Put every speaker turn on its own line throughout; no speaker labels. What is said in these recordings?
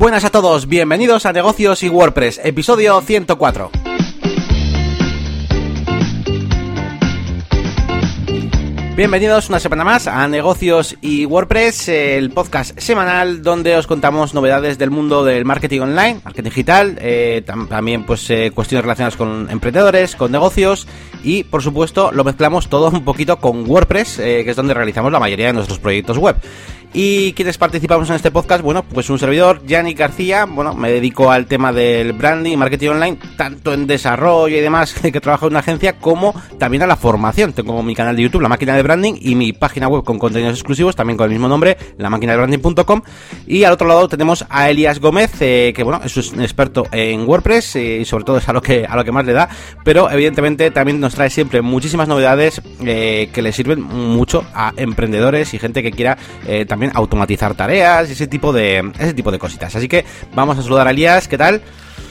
buenas a todos, bienvenidos a Negocios y WordPress, episodio 104. Bienvenidos una semana más a Negocios y WordPress, el podcast semanal donde os contamos novedades del mundo del marketing online, marketing digital, eh, también pues eh, cuestiones relacionadas con emprendedores, con negocios y por supuesto lo mezclamos todo un poquito con WordPress, eh, que es donde realizamos la mayoría de nuestros proyectos web. ¿Y quiénes participamos en este podcast? Bueno, pues un servidor, Yannick García. Bueno, me dedico al tema del branding y marketing online, tanto en desarrollo y demás, que trabajo en una agencia, como también a la formación. Tengo mi canal de YouTube, La Máquina de Branding, y mi página web con contenidos exclusivos, también con el mismo nombre, la máquina de branding.com. Y al otro lado tenemos a Elias Gómez, eh, que bueno, es un experto en WordPress eh, y sobre todo es a lo que a lo que más le da, pero evidentemente también nos trae siempre muchísimas novedades eh, que le sirven mucho a emprendedores y gente que quiera también automatizar tareas y ese tipo de, ese tipo de cositas. Así que vamos a saludar a Elías, ¿qué tal?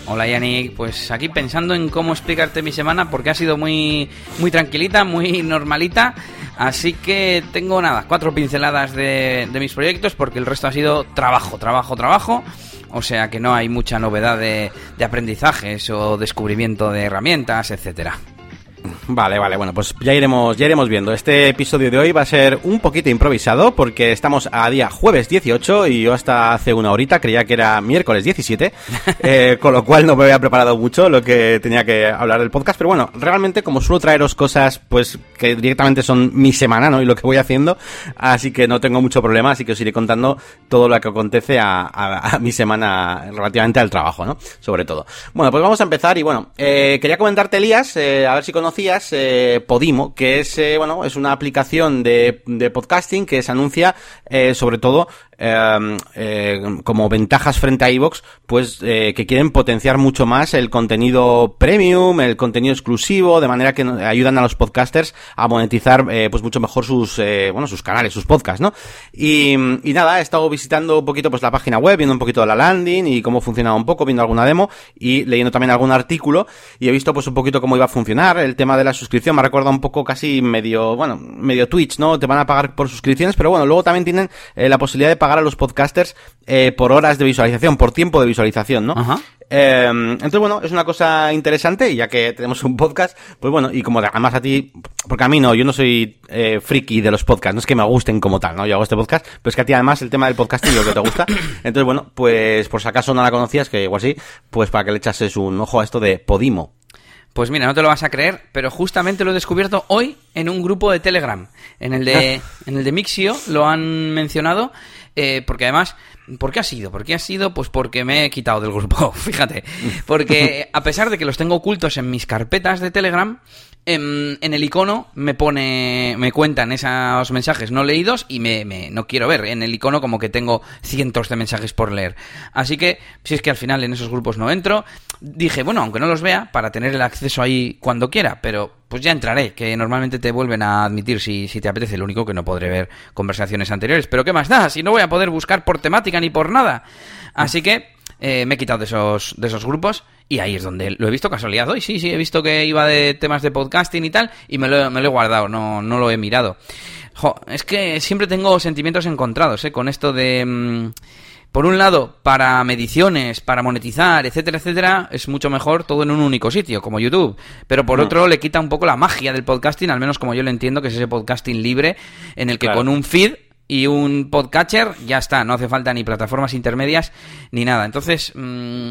Hola Yannick, pues aquí pensando en cómo explicarte mi semana porque ha sido muy, muy tranquilita, muy normalita. Así que tengo nada, cuatro pinceladas de, de mis proyectos porque el resto ha sido trabajo, trabajo, trabajo. O sea que no hay mucha novedad de, de aprendizajes o descubrimiento de herramientas, etcétera.
Vale, vale, bueno, pues ya iremos, ya iremos viendo. Este episodio de hoy va a ser un poquito improvisado porque estamos a día jueves 18 y yo hasta hace una horita creía que era miércoles 17, eh, con lo cual no me había preparado mucho lo que tenía que hablar del podcast, pero bueno, realmente como suelo traeros cosas pues que directamente son mi semana, ¿no? Y lo que voy haciendo, así que no tengo mucho problema, así que os iré contando todo lo que acontece a, mi semana relativamente al trabajo, ¿no? Sobre todo. Bueno, pues vamos a empezar y bueno, eh, quería comentarte, Elías, eh, a ver si conocías eh, Podimo, que es, eh, bueno, es una aplicación de, de podcasting que se anuncia eh, sobre todo Em, eh, como ventajas frente a iVoox, pues eh, que quieren potenciar mucho más el contenido premium, el contenido exclusivo, de manera que ayudan a los podcasters a monetizar eh, pues mucho mejor sus bueno sus canales, sus podcasts, ¿no? Y, nada, he estado visitando un poquito pues la página web, viendo un poquito la landing y cómo funcionaba un poco, viendo alguna demo y leyendo también algún artículo y he visto pues un poquito cómo iba a funcionar el tema de la suscripción, me recordado un poco casi medio, bueno, medio Twitch, ¿no? Te van a pagar por suscripciones, pero bueno, luego también tienen la posibilidad de pagar a los podcasters eh, por horas de visualización, por tiempo de visualización, ¿no? Eh, entonces, bueno, es una cosa interesante, ya que tenemos un podcast, pues bueno, y como además a ti, porque a mí no, yo no soy eh, friki de los podcasts, no es que me gusten como tal, ¿no? Yo hago este podcast, pero es que a ti además el tema del podcasting es lo que te gusta. Entonces, bueno, pues por si acaso no la conocías, que igual sí, pues para que le echases un ojo a esto de Podimo.
Pues mira, no te lo vas a creer, pero justamente lo he descubierto hoy en un grupo de Telegram. En el de, en el de Mixio lo han mencionado eh, porque además, ¿por qué ha sido? ¿Por qué ha sido? Pues porque me he quitado del grupo, fíjate. Porque a pesar de que los tengo ocultos en mis carpetas de Telegram, en, en, el icono me pone, me cuentan esos mensajes no leídos y me, me, no quiero ver en el icono como que tengo cientos de mensajes por leer. Así que, si es que al final en esos grupos no entro, dije, bueno, aunque no los vea, para tener el acceso ahí cuando quiera, pero pues ya entraré, que normalmente te vuelven a admitir si, si te apetece, lo único que no podré ver conversaciones anteriores. Pero ¿qué más da? Si no voy a poder buscar por temática ni por nada. Así que eh, me he quitado de esos, de esos grupos y ahí es donde lo he visto casualidad hoy. Sí, sí, he visto que iba de temas de podcasting y tal y me lo, me lo he guardado, no, no lo he mirado. es que siempre tengo sentimientos encontrados ¿eh? con esto de... Mm, por un lado, para mediciones, para monetizar, etcétera, etcétera, es mucho mejor todo en un único sitio, como YouTube. Pero por otro, le quita un poco la magia del podcasting, al menos como yo lo entiendo, que es ese podcasting libre, en el que con un feed y un podcatcher, ya está, no hace falta ni plataformas intermedias ni nada. Entonces, mmm,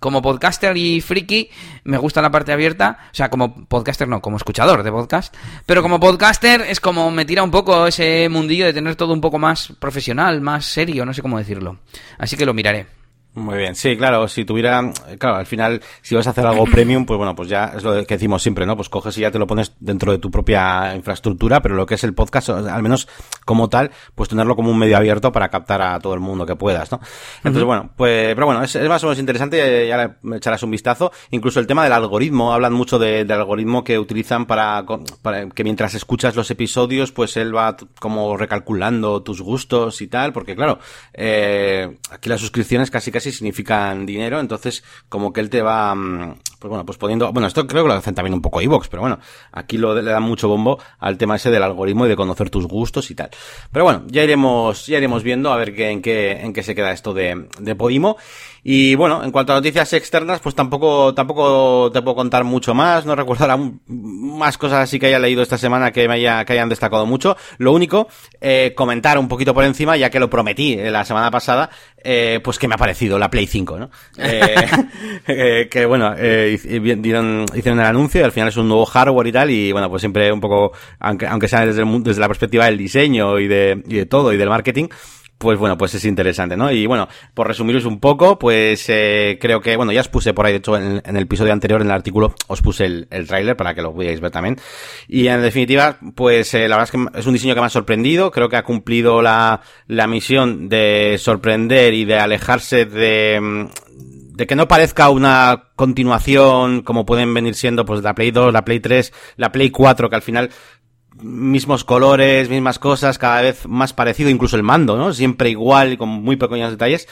como podcaster y friki, me gusta la parte abierta, o sea, como podcaster no, como escuchador de podcast, pero como podcaster es como me tira un poco ese mundillo de tener todo un poco más profesional, más serio, no sé cómo decirlo. Así que lo miraré.
Muy bien, sí, claro, si tuviera, claro, al final, si vas a hacer algo premium, pues bueno, pues ya es lo que decimos siempre, ¿no? Pues coges y ya te lo pones dentro de tu propia infraestructura, pero lo que es el podcast, al menos como tal, pues tenerlo como un medio abierto para captar a todo el mundo que puedas, ¿no? Entonces, bueno, pues, pero bueno, es, más o menos interesante, ya le echarás un vistazo. Incluso el tema del algoritmo, hablan mucho de, del algoritmo que utilizan para, para que mientras escuchas los episodios, pues él va como recalculando tus gustos y tal, porque claro, eh, aquí las suscripciones casi casi significan dinero, entonces como que él te va, mm, pues bueno, pues poniendo, bueno, esto creo que lo hacen también un poco iVox, pero bueno, aquí lo, le dan mucho bombo al tema ese del algoritmo y de conocer tus gustos y tal. Pero bueno, ya iremos, ya iremos viendo a ver qué, en qué, en qué se queda esto de, de Podimo. Y bueno, en cuanto a noticias externas, pues tampoco, tampoco te puedo contar mucho más. No recuerdo ahora más cosas así que haya leído esta semana que me haya, que hayan destacado mucho. Lo único, eh, comentar un poquito por encima, ya que lo prometí eh, la semana pasada, eh, pues que me ha parecido la Play 5, ¿no? Eh, eh, que bueno, eh, hicieron, hicieron el anuncio y al final es un nuevo hardware y tal, y bueno, pues siempre un poco, aunque, aunque sea desde, el, desde la perspectiva del diseño y de, y de todo y del marketing, pues bueno, pues es interesante, ¿no? Y bueno, por resumiros un poco, pues eh, creo que, bueno, ya os puse por ahí, de hecho, en, en el episodio anterior, en el artículo, os puse el, el tráiler para que lo podáis ver también. Y en definitiva, pues eh, la verdad es que es un diseño que me ha sorprendido, creo que ha cumplido la, la misión de sorprender y de alejarse de, de que no parezca una continuación como pueden venir siendo pues la Play 2, la Play 3, la Play 4, que al final mismos colores, mismas cosas, cada vez más parecido, incluso el mando, ¿no? Siempre igual y con muy pequeños detalles.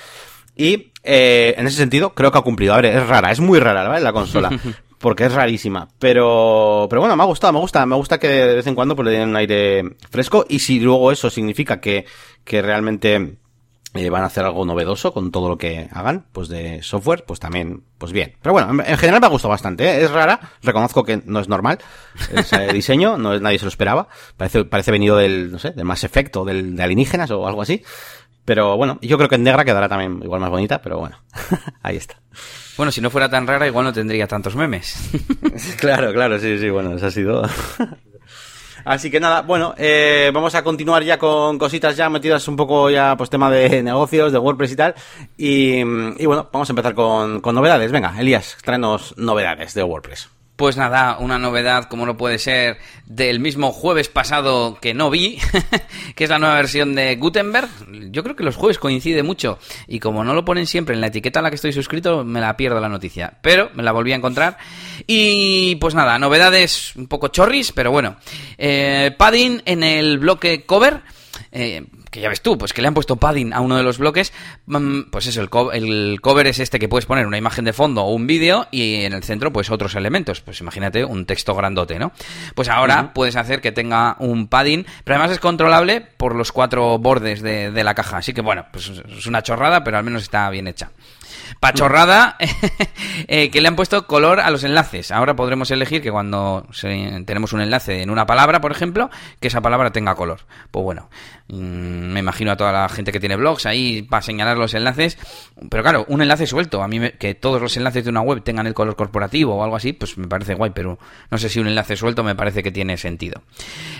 Y eh, en ese sentido creo que ha cumplido. A ver, es rara, es muy rara, ¿vale? La consola. Porque es rarísima. Pero, pero bueno, me ha gustado, me gusta. Me gusta que de vez en cuando pues, le den un aire fresco. Y si luego eso significa que, que realmente eh, van a hacer algo novedoso con todo lo que hagan, pues de software, pues también, pues bien. Pero bueno, en, en general me ha gustado bastante, ¿eh? es rara, reconozco que no es normal ese diseño, no nadie se lo esperaba, parece, parece venido del, no sé, del más efecto, del, de alienígenas o algo así. Pero bueno, yo creo que en negra quedará también igual más bonita, pero bueno, ahí está.
Bueno, si no fuera tan rara, igual no tendría tantos memes.
claro, claro, sí, sí, bueno, eso ha sido. Así que nada, bueno, eh, vamos a continuar ya con cositas ya metidas un poco ya, pues tema de negocios, de WordPress y tal. Y, y bueno, vamos a empezar con, con novedades. Venga, Elías, tráenos novedades de WordPress.
Pues nada, una novedad como no puede ser del mismo jueves pasado que no vi, que es la nueva versión de Gutenberg. Yo creo que los jueves coincide mucho y como no lo ponen siempre en la etiqueta a la que estoy suscrito, me la pierdo la noticia. Pero me la volví a encontrar y pues nada, novedades un poco chorris, pero bueno. Eh, padding en el bloque cover. Eh, que ya ves tú, pues que le han puesto padding a uno de los bloques, pues eso, el, co el, cover es este que puedes poner una imagen de fondo o un vídeo y en el centro pues otros elementos, pues imagínate un texto grandote, ¿no? Pues ahora uh -huh. puedes hacer que tenga un padding, pero además es controlable por los cuatro bordes de, de la caja, así que bueno, pues es una chorrada, pero al menos está bien hecha pachorrada eh, que le han puesto color a los enlaces. Ahora podremos elegir que cuando tenemos un enlace en una palabra, por ejemplo, que esa palabra tenga color. Pues bueno, mmm, me imagino a toda la gente que tiene blogs ahí para señalar los enlaces. Pero claro, un enlace suelto, a mí me, que todos los enlaces de una web tengan el color corporativo o algo así, pues me parece guay, pero no sé si un enlace suelto me parece que tiene sentido.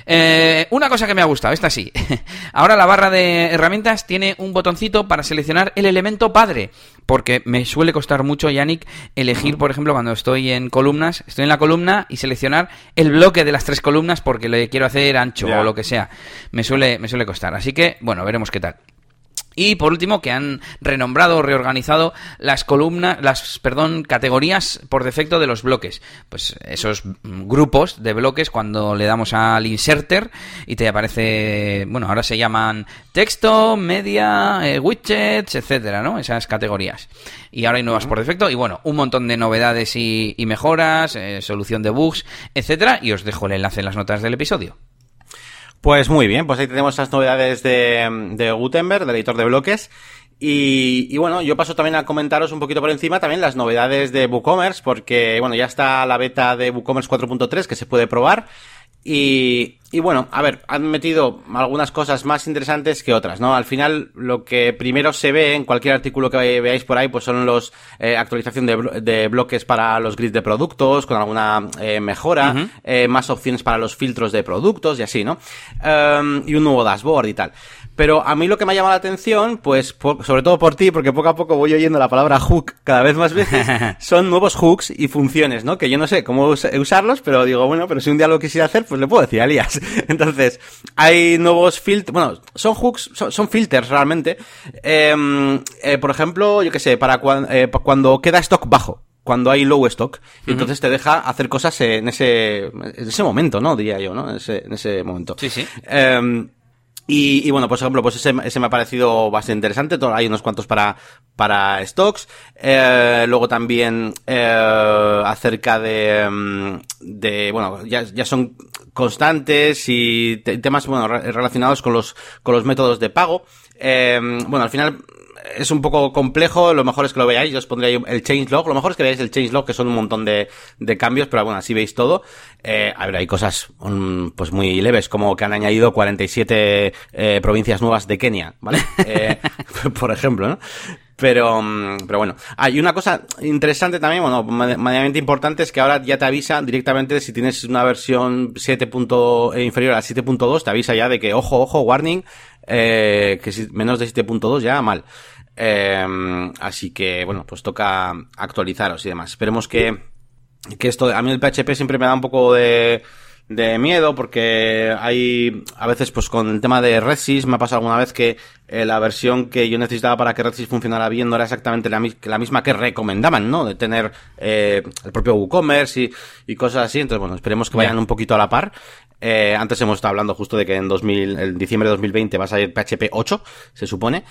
Eh, una cosa que me ha gustado, esta sí. Ahora la barra de herramientas tiene un botoncito para seleccionar el elemento padre. Porque me suele costar mucho, Yannick, elegir, por ejemplo, cuando estoy en columnas, estoy en la columna y seleccionar el bloque de las tres columnas porque le quiero hacer ancho yeah. o lo que sea. Me suele, me suele costar. Así que, bueno, veremos qué tal. Y por último, que han renombrado o reorganizado las columnas, las, perdón, categorías por defecto de los bloques. Pues esos grupos de bloques cuando le damos al inserter y te aparece, bueno, ahora se llaman texto, media, eh, widgets, etcétera, ¿no? Esas categorías. Y ahora hay nuevas por defecto y bueno, un montón de novedades y, y mejoras, eh, solución de bugs, etcétera. Y os dejo el enlace en las notas del episodio.
Pues muy bien, pues ahí tenemos las novedades de, de Gutenberg, del editor de bloques. Y, y, bueno, yo paso también a comentaros un poquito por encima también las novedades de WooCommerce, porque bueno, ya está la beta de WooCommerce 4.3 que se puede probar. Y, y bueno, a ver, han metido algunas cosas más interesantes que otras, ¿no? Al final, lo que primero se ve en cualquier artículo que veáis por ahí, pues son los eh, actualización de, de, bloques para los grids de productos, con alguna eh, mejora, uh -huh. eh, más opciones para los filtros de productos y así, ¿no? Um, y un nuevo dashboard y tal. Pero a mí lo que me ha llamado la atención, pues por, sobre todo por ti, porque poco a poco voy oyendo la palabra hook cada vez más veces, son nuevos hooks y funciones, ¿no? Que yo no sé cómo us usarlos, pero digo, bueno, pero si un día lo quisiera hacer, pues le puedo decir a Elías. Entonces, hay nuevos filtros, bueno, son hooks, son, son filters realmente. Eh, eh, por ejemplo, yo qué sé, para cuando, eh, cuando queda stock bajo cuando hay low stock y uh -huh. entonces te deja hacer cosas en ese en ese momento no diría yo no en ese, en ese momento
sí sí
eh, Y, y, bueno, pues, por ejemplo, pues ese, ese me ha parecido bastante interesante. Hay unos cuantos para, para stocks. Eh, luego también eh, acerca de, mm, de, bueno, ya, ya son constantes y temas, bueno, relacionados con los, con los métodos de pago. Eh, bueno, al final es un poco complejo, lo mejor es que lo veáis, yo os pondré ahí el changelog, lo mejor es que veáis el changelog, que son un montón de, de cambios, pero bueno, así veis todo. Eh, a ver, hay cosas um, pues muy leves, como que han añadido 47 eh, provincias nuevas de Kenia, ¿vale? Eh, por ejemplo, ¿no? Pero, mm, pero bueno. Hay una cosa interesante también, bueno, medianamente importante, es que ahora ya te avisa directamente si tienes una versión 7. Eh, inferior a 7.2, te avisa ya de que, ojo, ojo, warning, eh, que si menos de 7.2 ya mal. Eh, así que, bueno, pues toca actualizaros y demás. Esperemos que, que esto, a mí el PHP siempre me da un poco de, de miedo porque hay a veces pues con el tema de RedSys me ha pasado alguna vez que eh, la versión que yo necesitaba para que RedSys funcionara bien no era exactamente la, la misma que recomendaban, ¿no? De tener eh, el propio WooCommerce y, y cosas así. Entonces, bueno, esperemos que vayan un poquito a la par. Eh, antes hemos estado hablando justo de que en 2000, en diciembre de 2020 va a salir PHP 8, se supone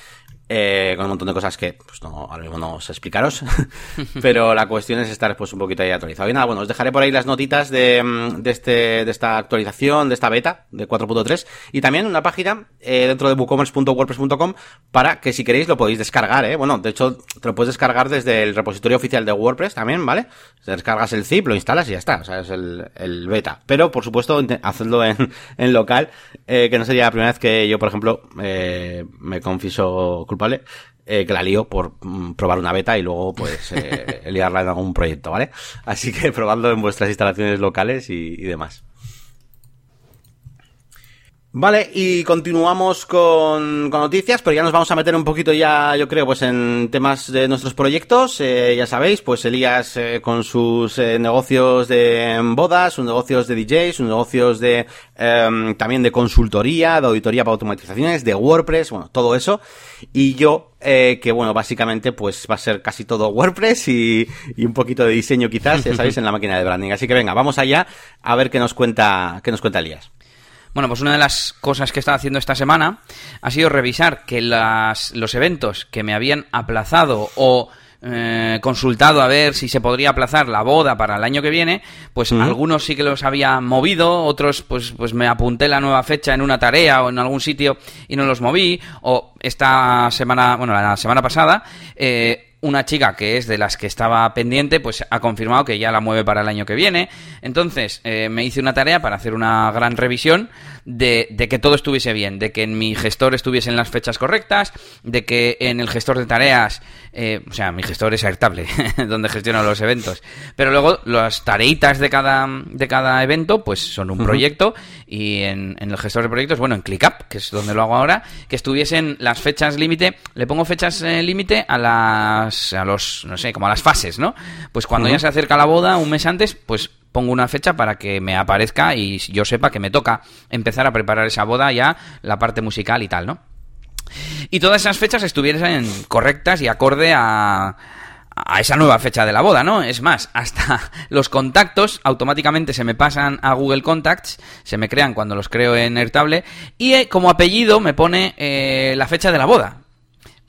eh, con un montón de cosas que pues no, ahora mismo no sé explicaros, pero la cuestión es estar pues un poquito ahí actualizado. Y nada, bueno, os dejaré por ahí las notitas de, mm, este, de esta actualización, de esta beta de 4.3 y también una página eh, dentro de woocommerce.wordpress.com para que si queréis lo podéis descargar, ¿eh? Bueno, de hecho te lo puedes descargar desde el repositorio oficial de WordPress también, ¿vale? Descargas el zip, lo instalas y ya está, o sea, es el, beta. Pero, por supuesto, hacedlo en, local, eh, que no sería la primera vez que yo, por ejemplo, me confieso ¿vale? Eh, que la lío por mm, probar una beta y luego pues eh, liarla en algún proyecto, ¿vale? Así que probadlo en vuestras instalaciones locales y demás. Vale, y continuamos con, noticias, pero ya nos vamos a meter un poquito ya, yo creo, pues en temas de nuestros proyectos. Eh, ya sabéis, pues Elías eh, con sus eh, negocios de bodas, sus negocios de DJs, sus negocios de em, también de consultoría, de auditoría para automatizaciones, de WordPress, bueno, todo eso. Y yo, eh, que bueno, básicamente pues va a ser casi todo WordPress y, y un poquito de diseño quizás, ya sabéis, en la máquina de branding. Así que venga, vamos allá a ver qué nos cuenta, qué nos cuenta Elías.
Bueno, pues una de las cosas que he estado haciendo esta semana ha sido revisar que las, los eventos que me habían aplazado o eh, consultado a ver si se podría aplazar la boda para el año que viene, pues algunos sí que los había movido, otros pues, pues me apunté la nueva fecha en una tarea o en algún sitio y no los moví, o esta semana, bueno, la semana pasada, eh, una chica que es de las que estaba pendiente, pues ha confirmado que ya la mueve para el año que viene. Entonces, eh, me hice una tarea para hacer una gran revisión de, de, que todo estuviese bien, de que en mi gestor estuviesen las fechas correctas, de que en el gestor de tareas, eh, o sea, mi gestor es Airtable, donde gestiono los eventos, pero luego las tareitas de cada, de cada evento, pues son un uh -huh. proyecto y en, en, el gestor de proyectos, bueno, en ClickUp, que es donde lo hago ahora, que estuviesen las fechas límite, le pongo fechas eh, límite a las, a los, no sé, como a las fases, ¿no? Pues cuando uh -huh. ya se acerca la boda, un mes antes, pues pongo una fecha para que me aparezca y yo sepa que me toca empezar a preparar esa boda ya, la parte musical y tal, ¿no? Y todas esas fechas estuviesen correctas y acorde a, a esa nueva fecha de la boda, ¿no? Es más, hasta los contactos automáticamente se me pasan a Google Contacts, se me crean cuando los creo en Airtable, y eh, como apellido me pone eh, la fecha de la boda.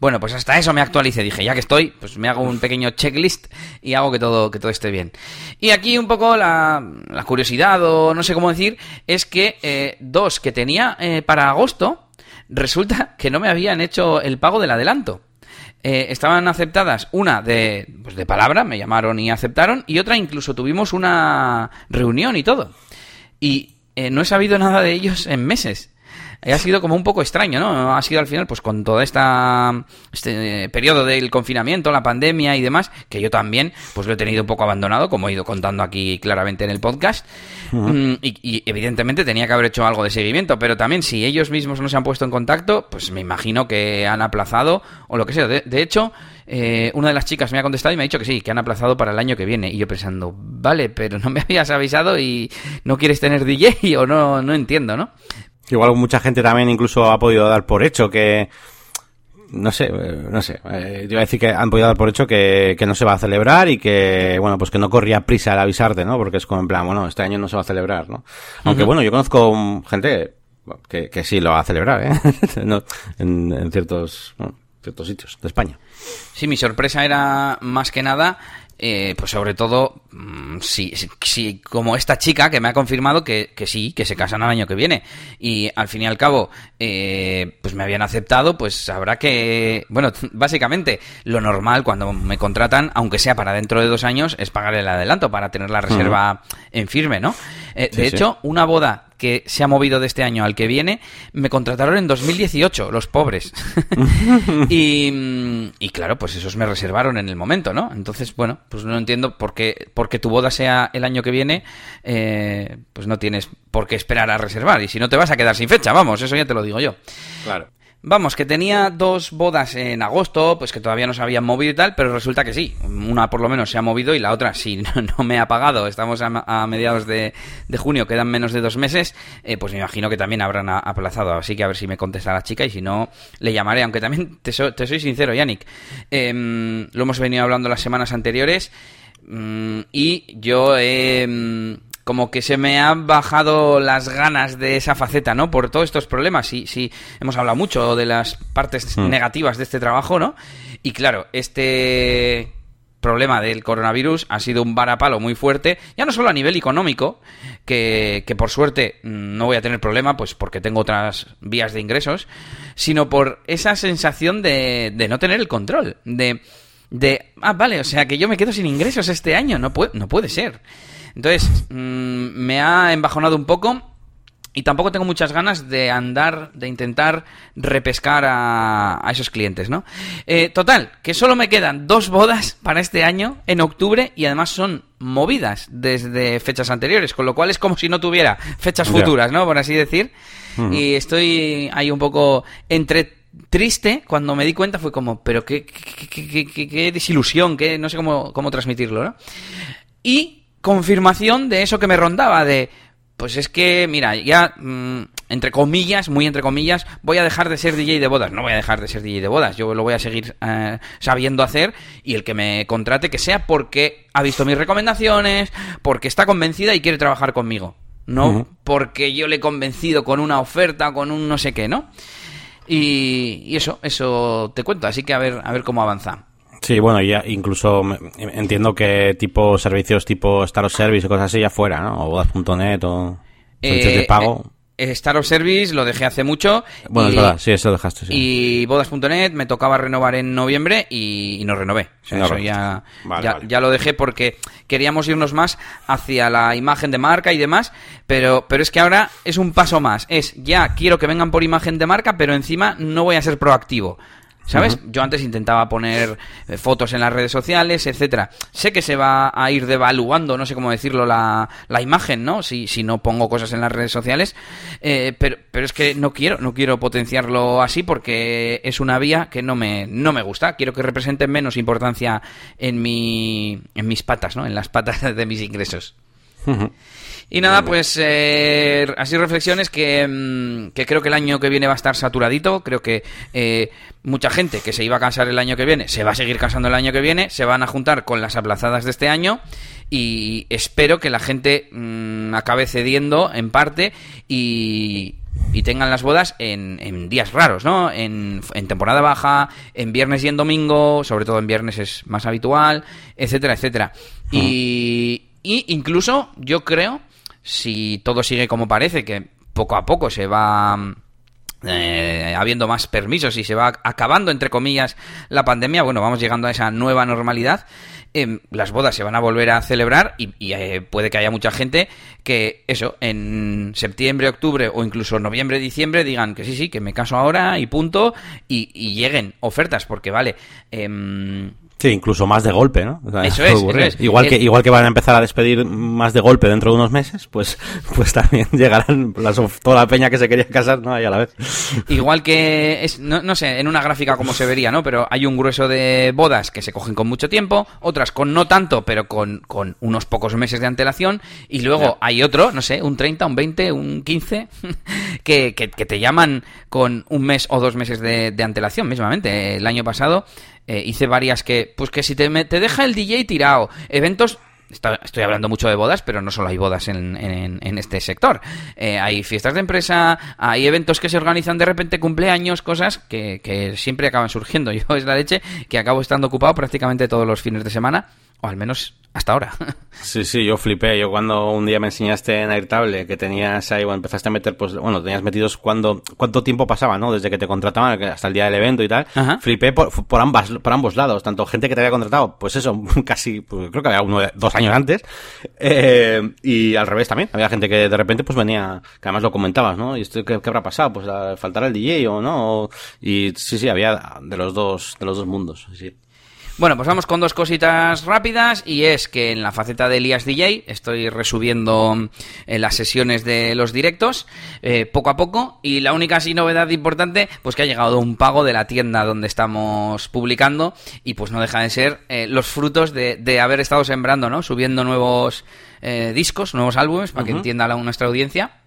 Bueno, pues hasta eso me actualicé. Dije, ya que estoy, pues me hago un pequeño checklist y hago que todo, que todo esté bien. Y aquí un poco la, la curiosidad, o no sé cómo decir, es que eh, dos que tenía eh, para agosto, resulta que no me habían hecho el pago del adelanto. Eh, estaban aceptadas una de, pues de palabra, me llamaron y aceptaron, y otra incluso tuvimos una reunión y todo. Y no he sabido nada de ellos en meses ha sido como un poco extraño, ¿no? Ha sido al final, pues con todo esta, este periodo del confinamiento, la pandemia y demás, que yo también, pues lo he tenido un poco abandonado, como he ido contando aquí claramente en el podcast. Uh -huh. y, y, evidentemente tenía que haber hecho algo de seguimiento, pero también si ellos mismos no se han puesto en contacto, pues me imagino que han aplazado o lo que sea. De, de hecho, eh, una de las chicas me ha contestado y me ha dicho que sí, que han aplazado para el año que viene. Y yo pensando, vale, pero no me habías avisado y no quieres tener DJ o no, no entiendo, ¿no?
Igual mucha gente también incluso ha podido dar por hecho que no sé, no sé. Eh, iba a decir que han podido dar por hecho que, que, no se va a celebrar y que, bueno, pues que no corría prisa el avisarte, ¿no? Porque es como en plan, bueno, este año no se va a celebrar, ¿no? Aunque uh -huh. bueno, yo conozco gente, Que, que sí lo va a celebrar, ¿eh? No, en, en ciertos, bueno, ciertos sitios de España.
Sí, mi sorpresa era más que nada, eh, pues sobre todo, mm, si, si, como esta chica que me ha confirmado que, que sí, que se casan al año que viene. Y al fin y al cabo, eh, pues me habían aceptado, pues habrá que, bueno, básicamente lo normal cuando me contratan, aunque sea para dentro de dos años, es pagar el adelanto para tener la reserva en firme, ¿no? Eh,
Sí,
de
sí.
hecho, una boda que se ha movido de este año al que viene, me contrataron en 2018, los pobres. y, y claro, pues esos me reservaron en el momento, ¿no? Entonces, bueno, pues no entiendo por qué, porque tu boda sea el año que viene, eh, pues no tienes por qué esperar a reservar. Y si no te vas a quedar sin fecha, vamos, eso ya te lo digo yo.
Claro.
Vamos, que tenía dos bodas en agosto, pues que todavía no se habían movido y tal, pero resulta que sí. Una por lo menos se ha movido y la otra sí, no, me ha pagado. Estamos a, mediados de, junio, quedan menos de dos meses, eh, pues me imagino que también habrán aplazado. Así que a ver si me contesta la chica y si no, le llamaré. Aunque también te, so- te soy sincero, Yannick. em, lo hemos venido hablando las semanas anteriores mm, y yo he... como que se me han bajado las ganas de esa faceta, ¿no? Por todos estos problemas. Sí, sí, hemos hablado mucho de las partes
Hmm.
negativas de este trabajo, ¿no? Y claro, este problema del coronavirus ha sido un varapalo muy fuerte, ya no solo a nivel económico, que, que por suerte mm, no voy a tener problema, pues porque tengo otras vías de ingresos, sino por esa sensación de, de no tener el control, de, de, ah, vale, o sea que yo me quedo sin ingresos este año, no puede, no puede ser. Entonces, mm, me ha embajonado un poco y tampoco tengo muchas ganas de andar, de intentar repescar a, a esos clientes, ¿no? Eh, total, que solo me quedan dos bodas para este año, en octubre, y además son movidas desde fechas anteriores, con lo cual es como si no tuviera fechas futuras, ¿no? Por así decir. Y estoy ahí un poco entre triste cuando me di cuenta fue como pero qué, qué, qué- qué- qué- qué desilusión qué no sé cómo, cómo transmitirlo ¿no? y confirmación de eso que me rondaba, de, pues es que, mira, ya, mm, entre comillas, muy entre comillas, voy a dejar de ser DJ de bodas. No voy a dejar de ser DJ de bodas, yo lo voy a seguir eh, sabiendo hacer y el que me contrate que sea porque ha visto mis recomendaciones, porque está convencida y quiere trabajar conmigo. No porque yo le he convencido con una oferta, con un no sé qué, ¿no? Y, y eso, eso te cuento, así que a ver, a ver cómo avanza.
Sí, bueno, ya incluso entiendo que tipo servicios tipo Star of Service o cosas así ya fuera, ¿no? O bodas.net o servicios de
Eh,
pago.
eh, Star of Service lo dejé hace mucho.
bueno,
y,
es verdad, sí, eso lo dejaste, sí.
Y bodas.net me tocaba renovar en noviembre y, y no renové. O sea,
No
eso ya,
Vale,
ya,
vale.
ya lo dejé porque queríamos irnos más hacia la imagen de marca y demás, pero, pero es que ahora es un paso más. Es ya quiero que vengan por imagen de marca, pero encima no voy a ser proactivo. ¿Sabes? Yo antes intentaba poner eh, fotos en las redes sociales, etcétera. Sé que se va a ir devaluando, no sé cómo decirlo, la, la imagen, ¿no? Si, si no pongo cosas en las redes sociales. eh, pero, pero es que no quiero, no quiero potenciarlo así porque es una vía que no me, no me gusta. Quiero que represente menos importancia en mi, en mis patas, ¿no? En las patas de mis ingresos.
Ujú.
Y nada, pues eh, así reflexiones que, mm, que creo que el año que viene va a estar saturadito. Creo que eh, mucha gente que se iba a casar el año que viene se va a seguir casando el año que viene, se van a juntar con las aplazadas de este año y espero que la gente mm, acabe cediendo en parte y, y tengan las bodas en, en días raros, ¿no? En, en temporada baja, en viernes y en domingo, sobre todo en viernes es más habitual, etcétera, etcétera. Y, y incluso yo creo, si todo sigue como parece, que poco a poco se va eh, habiendo más permisos y se va acabando, entre comillas, la pandemia, bueno, vamos llegando a esa nueva normalidad, eh, las bodas se van a volver a celebrar y, y, eh, puede que haya mucha gente que eso, en septiembre, octubre o incluso noviembre, diciembre digan que sí, sí, que me caso ahora y punto y, y lleguen ofertas porque vale.
Sí, incluso más de golpe, ¿no? O sea,
Eso es,
ocurrir.
eso es.
Igual, que, igual que van a empezar a despedir más de golpe dentro de unos meses, pues, pues también llegarán las, toda la peña que se quería casar, ¿no? Ahí a la vez.
Igual que, es, no, no sé, en una gráfica como se vería, ¿no? Pero hay un grueso de bodas que se cogen con mucho tiempo, otras con no tanto, pero con, con unos pocos meses de antelación, y luego hay otro, no sé, un 30, un 20, un 15, que, que, que te llaman con un mes o dos meses de, de antelación mismamente. El año pasado eh, hice varias que, pues que si te, te deja el DJ tirado, eventos estoy hablando mucho de bodas, pero no solo hay bodas en, en, este sector. Eh, hay fiestas de empresa, hay eventos que se organizan de repente, cumpleaños, cosas que, que siempre acaban surgiendo. Yo es la leche que acabo estando ocupado prácticamente todos los fines de semana o al menos hasta ahora.
Sí, sí, yo flipé. Yo cuando un día me enseñaste en Airtable que tenías ahí, bueno, empezaste a meter, pues, bueno, tenías metidos cuando, cuánto tiempo pasaba, ¿no? Desde que te contrataban hasta el día del evento y tal. Flipé por, por, ambas, por ambos lados. Tanto gente que te había contratado, pues eso, casi, pues, creo que había uno, dos años antes. Eh, y al revés también. Había gente que de repente, pues venía, que además lo comentabas, ¿no? ¿Y esto qué, habrá pasado? Pues faltará el DJ o no. Y sí, sí, había de los dos, de los dos mundos. Sí.
Bueno, pues vamos con dos cositas rápidas y es que en la faceta de Elias DJ estoy resubiendo eh, las sesiones de los directos eh, poco a poco y la única así novedad importante pues que ha llegado un pago de la tienda donde estamos publicando y pues no deja de ser eh, los frutos de, haber estado sembrando, ¿no? Subiendo nuevos discos, nuevos álbumes para que entienda la, nuestra audiencia.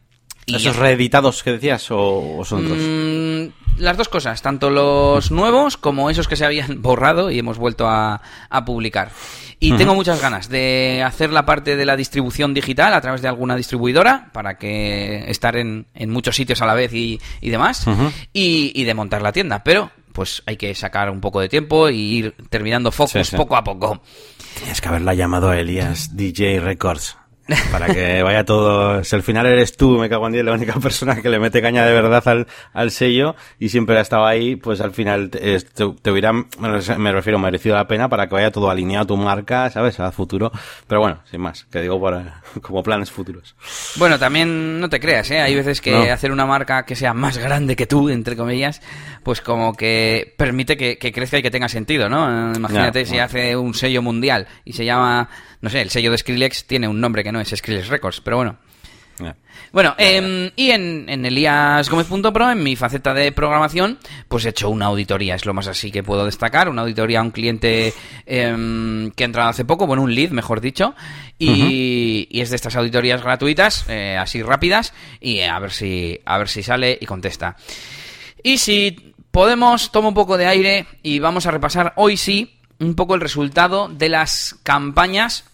¿Esos reeditados que decías o, son otros?
Mm, las dos cosas, tanto los nuevos como esos que se habían borrado y hemos vuelto a, publicar. Y tengo muchas ganas de hacer la parte de la distribución digital a través de alguna distribuidora para que estar en, muchos sitios a la vez y, demás y, de montar la tienda. Pero pues hay que sacar un poco de tiempo y ir terminando focos poco a poco.
Tienes que haberla llamado a Elias DJ Records. Para que vaya todo. Si al final eres tú, me cago en Dios, la única persona que le mete caña de verdad al, al sello y siempre ha estado ahí, pues al final te, te, hubiera, me refiero, merecido la pena para que vaya todo alineado a tu marca, ¿sabes? A futuro. Pero bueno, sin más, que digo para, como planes futuros.
Bueno, también no te creas, ¿eh? Hay veces que hacer una marca que sea más grande que tú, entre comillas, pues como que permite que, que crezca y que tenga sentido, ¿no? Imagínate si hace un sello mundial y se llama no sé, el sello de Skrillex tiene un nombre que no es Skrillex Records, pero bueno. Bueno, em, y en, en eliasgomez.pro, en mi faceta de programación, pues he hecho una auditoría, es lo más así que puedo destacar, una auditoría a un cliente em, que ha entrado hace poco, bueno, un lead, mejor dicho, y, es de estas auditorías gratuitas, eh, así rápidas, y a ver si a ver si sale y contesta. Y si podemos, tomo un poco de aire y vamos a repasar hoy sí un poco el resultado de las campañas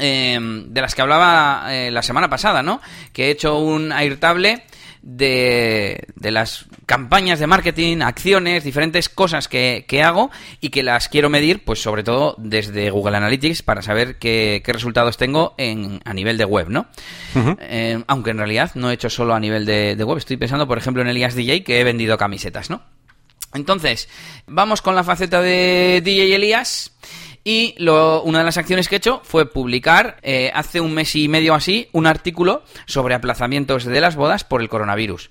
Em, de las que hablaba eh, la semana pasada, ¿no? Que he hecho un airtable de, de las campañas de marketing, acciones, diferentes cosas que, que, hago y que las quiero medir, pues sobre todo desde Google Analytics para saber qué, qué resultados tengo en, a nivel de web, ¿no? Em, aunque en realidad no he hecho solo a nivel de, de web, estoy pensando, por ejemplo, en Elias DJ que he vendido camisetas, ¿no? Entonces, vamos con la faceta de DJ Elías. Y lo, una de las acciones que he hecho fue publicar eh, hace un mes y medio así un artículo sobre aplazamientos de las bodas por el coronavirus.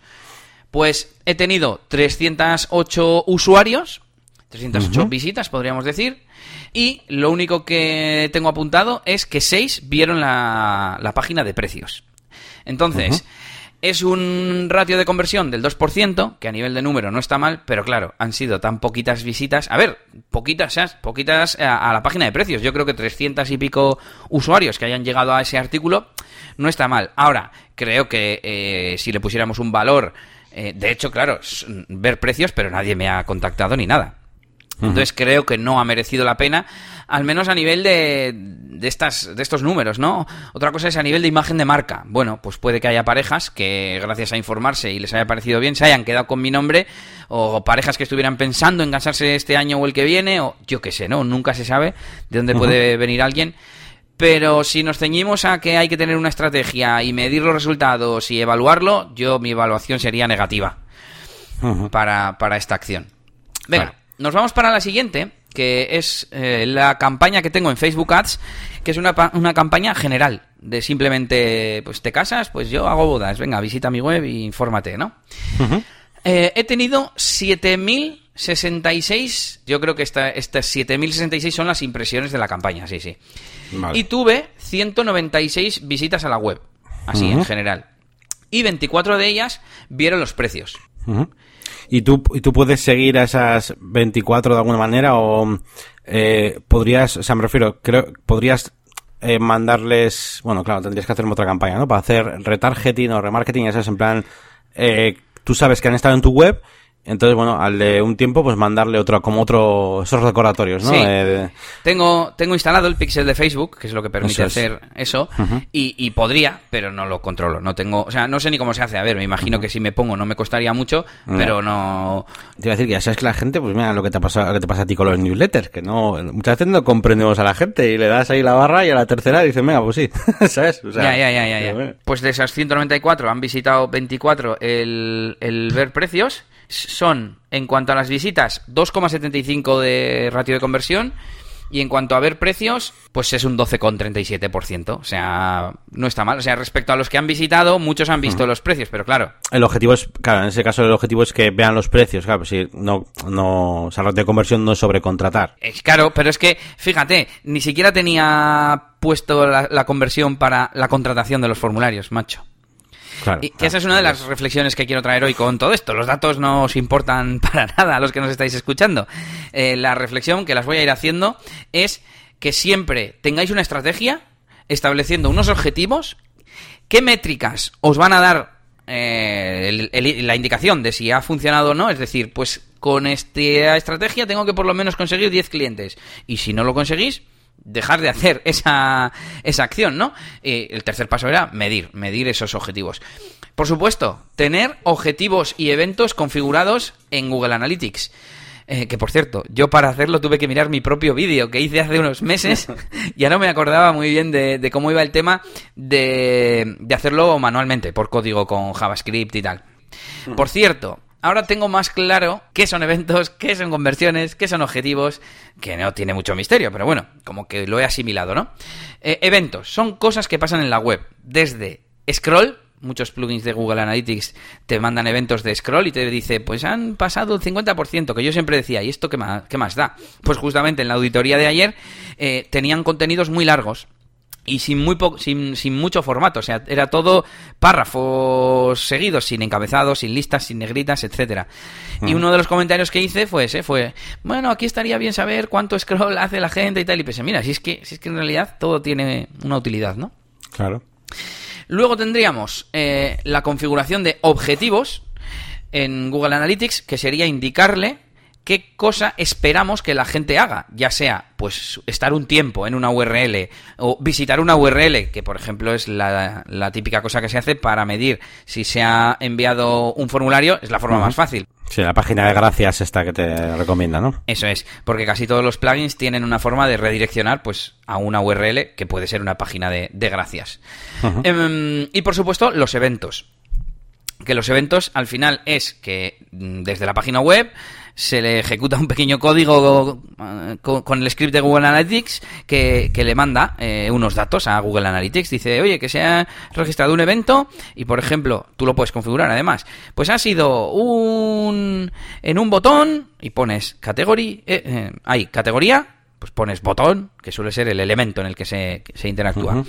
Pues he tenido 308 usuarios, 308 visitas podríamos decir, y lo único que tengo apuntado es que 6 vieron la, la página de precios. Entonces, es un ratio de conversión del 2%, que a nivel de número no está mal, pero claro, han sido tan poquitas visitas. A ver, poquitas, ¿sabes? Poquitas a, la página de precios. Yo creo que 300 y pico usuarios que hayan llegado a ese artículo no está mal. Ahora, creo que eh, si le pusiéramos un valor, eh, de hecho, claro, ver precios, pero nadie me ha contactado ni nada. Entonces creo que no ha merecido la pena, al menos a nivel de, de, estas, de estos números, ¿no? Otra cosa es a nivel de imagen de marca. Bueno, pues puede que haya parejas que gracias a informarse y les haya parecido bien se hayan quedado con mi nombre, o parejas que estuvieran pensando en casarse este año o el que viene, o yo qué sé, ¿no? Nunca se sabe de dónde puede venir alguien. Pero si nos ceñimos a que hay que tener una estrategia y medir los resultados y evaluarlo, yo mi evaluación sería negativa para, para esta acción. Venga, nos vamos para la siguiente, que es eh, la campaña que tengo en Facebook Ads, que es una, una, campaña general, de simplemente, pues te casas, pues yo hago bodas, venga, visita mi web y infórmate, ¿no? Eh, he tenido 7.066, yo creo que esta, estas 7.066 son las impresiones de la campaña, sí, sí. Y tuve 196 visitas a la web, así en general. Y 24 de ellas vieron los precios.
¿Y tú, y tú puedes seguir a esas 24 de alguna manera o eh, podrías, o sea, me refiero, creo, podrías eh, mandarles, bueno, claro, tendrías que hacer otra campaña, ¿no? Para hacer retargeting o remarketing, eso es en plan, eh, tú sabes que han estado en tu web, Entonces, bueno, al de un tiempo, pues mandarle otro, como otro, esos recordatorios, ¿no?
Sí.
Eh,
Tengo, tengo instalado el pixel de Facebook, que es lo que permite
Eso es.
hacer eso, y, y podría, pero no lo controlo. No tengo, o sea, no sé ni cómo se hace. A ver, me imagino que si me pongo no me costaría mucho, pero no.
Te iba a decir que ya sabes que la gente, pues mira lo que te pasa, lo que te pasa a ti con los newsletters, que no, muchas veces no comprendemos a la gente y le das ahí la barra y a la tercera dicen, venga, pues sí, ¿sabes? O sea,
ya, ya, ya, ya, ya.
bueno.
Pues de esas 194 han visitado 24 el, el ver precios. Son, en cuanto a las visitas, 2,75 de ratio de conversión. Y en cuanto a ver precios, pues es un 12,37%. O sea, no está mal. O sea, respecto a los que han visitado, muchos han visto los precios, pero claro,
El objetivo es, claro, en ese caso el objetivo es que vean los precios, claro, pues sí, no, no, o sea, de conversión no es sobrecontratar.
Es claro, pero es que, fíjate, ni siquiera tenía puesto la, la conversión para la contratación de los formularios, macho.
Claro.
Y que esa es una de las reflexiones que quiero traer hoy con todo esto. Los datos no os importan para nada a los que nos estáis escuchando. Eh, la reflexión que las voy a ir haciendo es que siempre tengáis una estrategia estableciendo unos objetivos. ¿Qué métricas os van a dar eh, el- el- la indicación de si ha funcionado o no? Es decir, pues con esta estrategia tengo que por lo menos conseguir 10 clientes. Y si no lo conseguís, dejar de hacer esa, esa acción, ¿no? Eh, el tercer paso era medir, medir esos objetivos. Por supuesto, tener objetivos y eventos configurados en Google Analytics. Eh, que por cierto, yo para hacerlo tuve que mirar mi propio vídeo que hice hace unos meses. ya no me acordaba muy bien de, de cómo iba el tema de, de hacerlo manualmente, por código con JavaScript y tal. Por cierto, ahora tengo más claro qué son eventos, qué son conversiones, qué son objetivos, que no tiene mucho misterio, pero bueno, como que lo he asimilado, ¿no? Eh, eventos son cosas que pasan en la web, desde scroll, muchos plugins de Google Analytics te mandan eventos de scroll y te dice, pues han pasado el 50%, que yo siempre decía, ¿y esto qué más, qué más da? Pues justamente en la auditoría de ayer eh, tenían contenidos muy largos y sin muy po- sin, sin mucho formato, o sea, era todo párrafos seguidos, sin encabezados, sin listas, sin negritas, etcétera. Y uno de los comentarios que hice fue ese, fue, bueno, aquí estaría bien saber cuánto scroll hace la gente y tal, y pensé, mira, si es que, si es que en realidad todo tiene una utilidad, ¿no?
Claro.
Luego tendríamos eh, la configuración de objetivos en Google Analytics, que sería indicarle qué cosa esperamos que la gente haga, ya sea pues estar un tiempo en una URL o visitar una URL, que por ejemplo es la, la típica cosa que se hace para medir si se ha enviado un formulario, es la forma más fácil.
Sí, la página de gracias esta que te recomienda, ¿no?
Eso es, porque casi todos los plugins tienen una forma de redireccionar pues a una URL que puede ser una página de, de gracias. Em, y por supuesto, los eventos. Que los eventos al final es que mm, desde la página web se le ejecuta un pequeño código eh, con, el script de Google Analytics que, que le manda eh, unos datos a Google Analytics. Dice, oye, que se ha registrado un evento y, por ejemplo, tú lo puedes configurar además. Pues ha sido un... en un botón y pones categoría... eh, eh, hay categoría, pues pones botón, que suele ser el elemento en el que se, que se interactúa.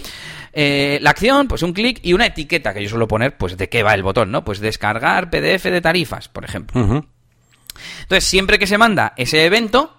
Eh, la acción, pues un clic y una etiqueta que yo suelo poner, pues de qué va el botón, ¿no? Pues descargar PDF de tarifas, por ejemplo. Entonces, siempre que se manda ese evento,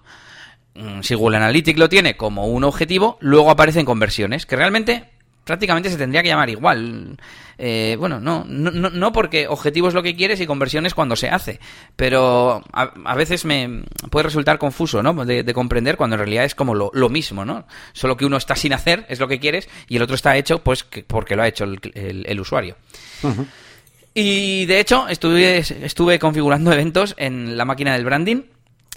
mm, si Google Analytics lo tiene como un objetivo, luego aparecen conversiones, que realmente prácticamente se tendría que llamar igual. Eh, bueno, no, no, no- porque objetivo es lo que quieres y conversión es cuando se hace, pero a, veces me puede resultar confuso, ¿no? De, de comprender cuando en realidad es como lo, lo mismo, ¿no? Solo que uno está sin hacer, es lo que quieres, y el otro está hecho, pues que- porque lo ha hecho el- el usuario. Y de hecho, estuve, estuve configurando eventos en la máquina del branding.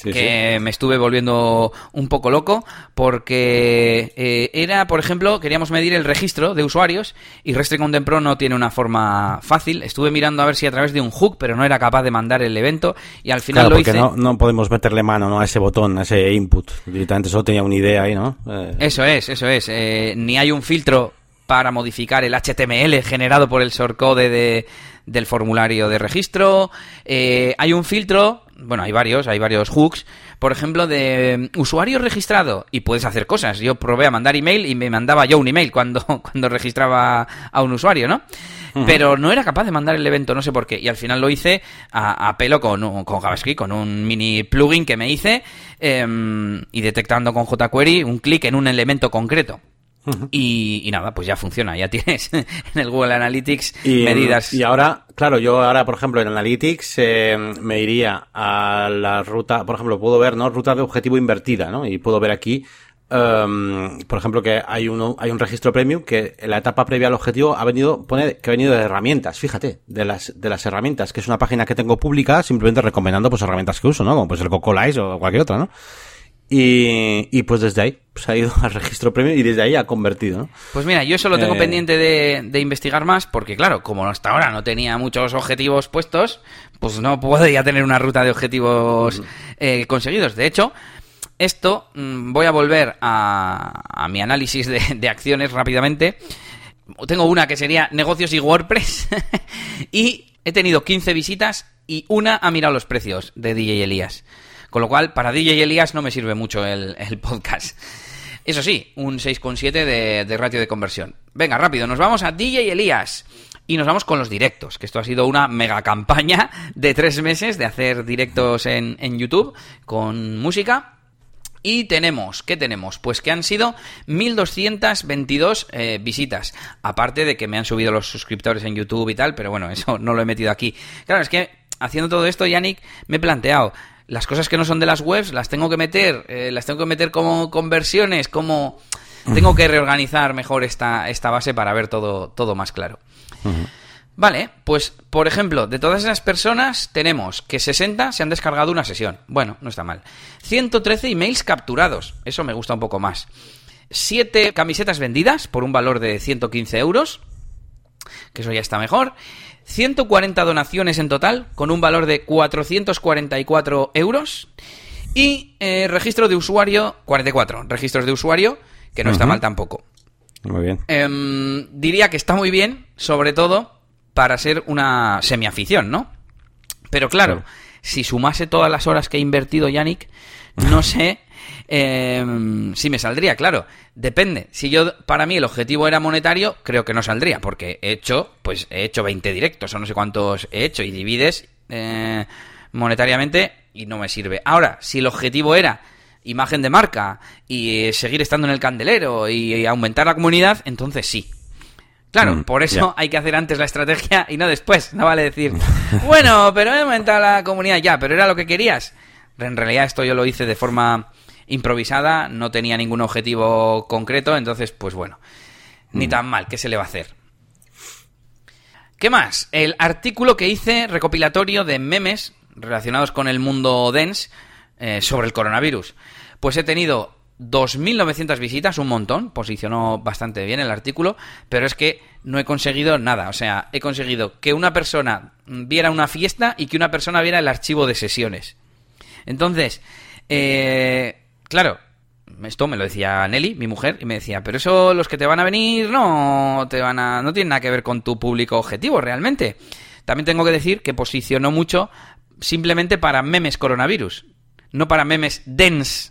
Sí,
que me estuve volviendo un poco loco porque eh, era, por ejemplo, queríamos medir el registro de usuarios y Restri Content Pro no tiene una forma fácil. Estuve mirando a ver si a través de un hook, pero no era capaz de mandar el evento y al final
Claro,
lo
porque
hice.
no, no podemos meterle mano ¿no? a ese botón, a ese input. Directamente solo tenía una idea ahí, ¿no? Eh,
Eso es, eso es. Eh, ni hay un filtro para modificar el HTML generado por el shortcode de, del formulario de registro. Eh, hay un filtro, bueno, hay varios, hay varios hooks, por ejemplo, de mm, usuario registrado y puedes hacer cosas. Yo probé a mandar email y me mandaba yo un email cuando, cuando registraba a un usuario, ¿no? Pero no era capaz de mandar el evento, no sé por qué. Y al final lo hice a, a pelo con, un- con JavaScript, con un mini plugin que me hice em, y detectando con jQuery un clic en un elemento concreto. Y, nada, pues ya funciona, ya tienes en el Google Analytics medidas.
Y ahora, claro, yo ahora, por ejemplo, en Analytics eh, me iría a la ruta, por ejemplo, puedo ver, ¿no? Ruta de objetivo invertida, ¿no? Y puedo ver aquí Um, por ejemplo, que hay, uno, hay un registro premium que en la etapa previa al objetivo ha venido, pone que ha venido de herramientas, fíjate, de las, de las herramientas, que es una página que tengo pública, simplemente recomendando pues herramientas que uso, ¿no? Como pues el Coco o cualquier otra, ¿no? Y, y pues desde ahí, pues ha ido al registro premium y desde ahí ha convertido, ¿no?
Pues mira, yo solo tengo eh, pendiente de, de, investigar más porque, claro, como hasta ahora no tenía muchos objetivos puestos, pues no podía tener una ruta de objetivos eh, conseguidos. De hecho, esto, mm, voy a volver a, mi análisis de, acciones rápidamente. Tengo una que sería negocios y WordPress. y he tenido 15 visitas y una ha mirado los precios de DJ Elías. Con lo cual, para DJ Elías no me sirve mucho el, podcast. Eso sí, un 6,7 de, de ratio de conversión. Venga, rápido, nos vamos a DJ Elías. Y nos vamos con los directos, que esto ha sido una mega campaña de tres meses de hacer directos en, YouTube con música. Y tenemos, ¿qué tenemos? Pues que han sido 1222 eh, visitas. Aparte de que me han subido los suscriptores en YouTube y tal, pero bueno, eso no lo he metido aquí. Claro, es que haciendo todo esto, Yannick, me he planteado, las cosas que no son de las webs las tengo que meter, eh, las tengo que meter como conversiones, como... Tengo que reorganizar mejor esta, esta base para ver todo, todo más claro. Vale, pues por ejemplo, de todas esas personas tenemos que 60 se han descargado una sesión. Bueno, no está mal. 113 emails capturados. Eso me gusta un poco más. 7 camisetas vendidas por un valor de 115 euros. Que eso ya está mejor. 140 donaciones en total con un valor de 444 euros. Y eh, registro de usuario, 44 registros de usuario, que no está mal tampoco.
Muy bien.
Em, diría que está muy bien, sobre todo para ser una semiafición, ¿no? Pero claro, si sumase todas las horas que he invertido Yannick, no sé em, si me saldría, claro. Depende. Si yo, para mí, el objetivo era monetario, creo que no saldría, porque he hecho, pues he hecho 20 directos o no sé cuántos he hecho y divides eh, monetariamente y no me sirve. Ahora, si el objetivo era imagen de marca y seguir estando en el candelero y aumentar la comunidad, entonces sí, Claro, mm, por eso hay que hacer antes la estrategia y no después. No vale decir, bueno, pero he aumentado la comunidad ya, pero era lo que querías. En realidad esto yo lo hice de forma improvisada, no tenía ningún objetivo concreto, entonces pues bueno, ni mm. tan mal, ¿qué se le va a hacer? ¿Qué más? El artículo que hice recopilatorio de memes relacionados con el mundo dense eh, sobre el coronavirus. Pues he tenido 2.900 visitas, un montón, posicionó bastante bien el artículo, pero es que no he conseguido nada. O sea, he conseguido que una persona viera una fiesta y que una persona viera el archivo de sesiones. Entonces, eh, claro, esto me lo decía Nelly, mi mujer, y me decía, pero eso los que te van a venir no te van a, no tienen nada que ver con tu público objetivo realmente. También tengo que decir que posicionó mucho simplemente para memes coronavirus, no para memes dense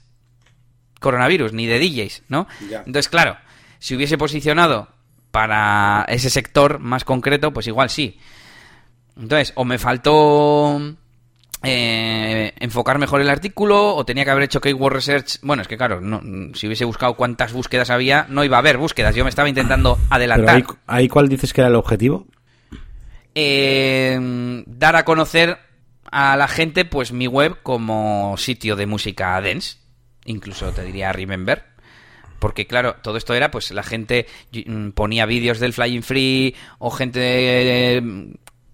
coronavirus, ni de DJs, ¿no? Entonces, claro, si hubiese posicionado para ese sector más concreto, pues igual sí. Entonces, o me faltó eh, enfocar mejor el artículo, o tenía que haber hecho keyword research. Bueno, es que claro, no, si hubiese buscado cuántas búsquedas había, no iba a haber búsquedas. Yo me estaba intentando adelantar.
ahí, cuál dices que era el objetivo?
Eh, dar a conocer a la gente, pues mi web como sitio de música dance incluso te diría Remember. Porque claro, todo esto era, pues la gente mm, ponía vídeos del Flying Free o gente eh,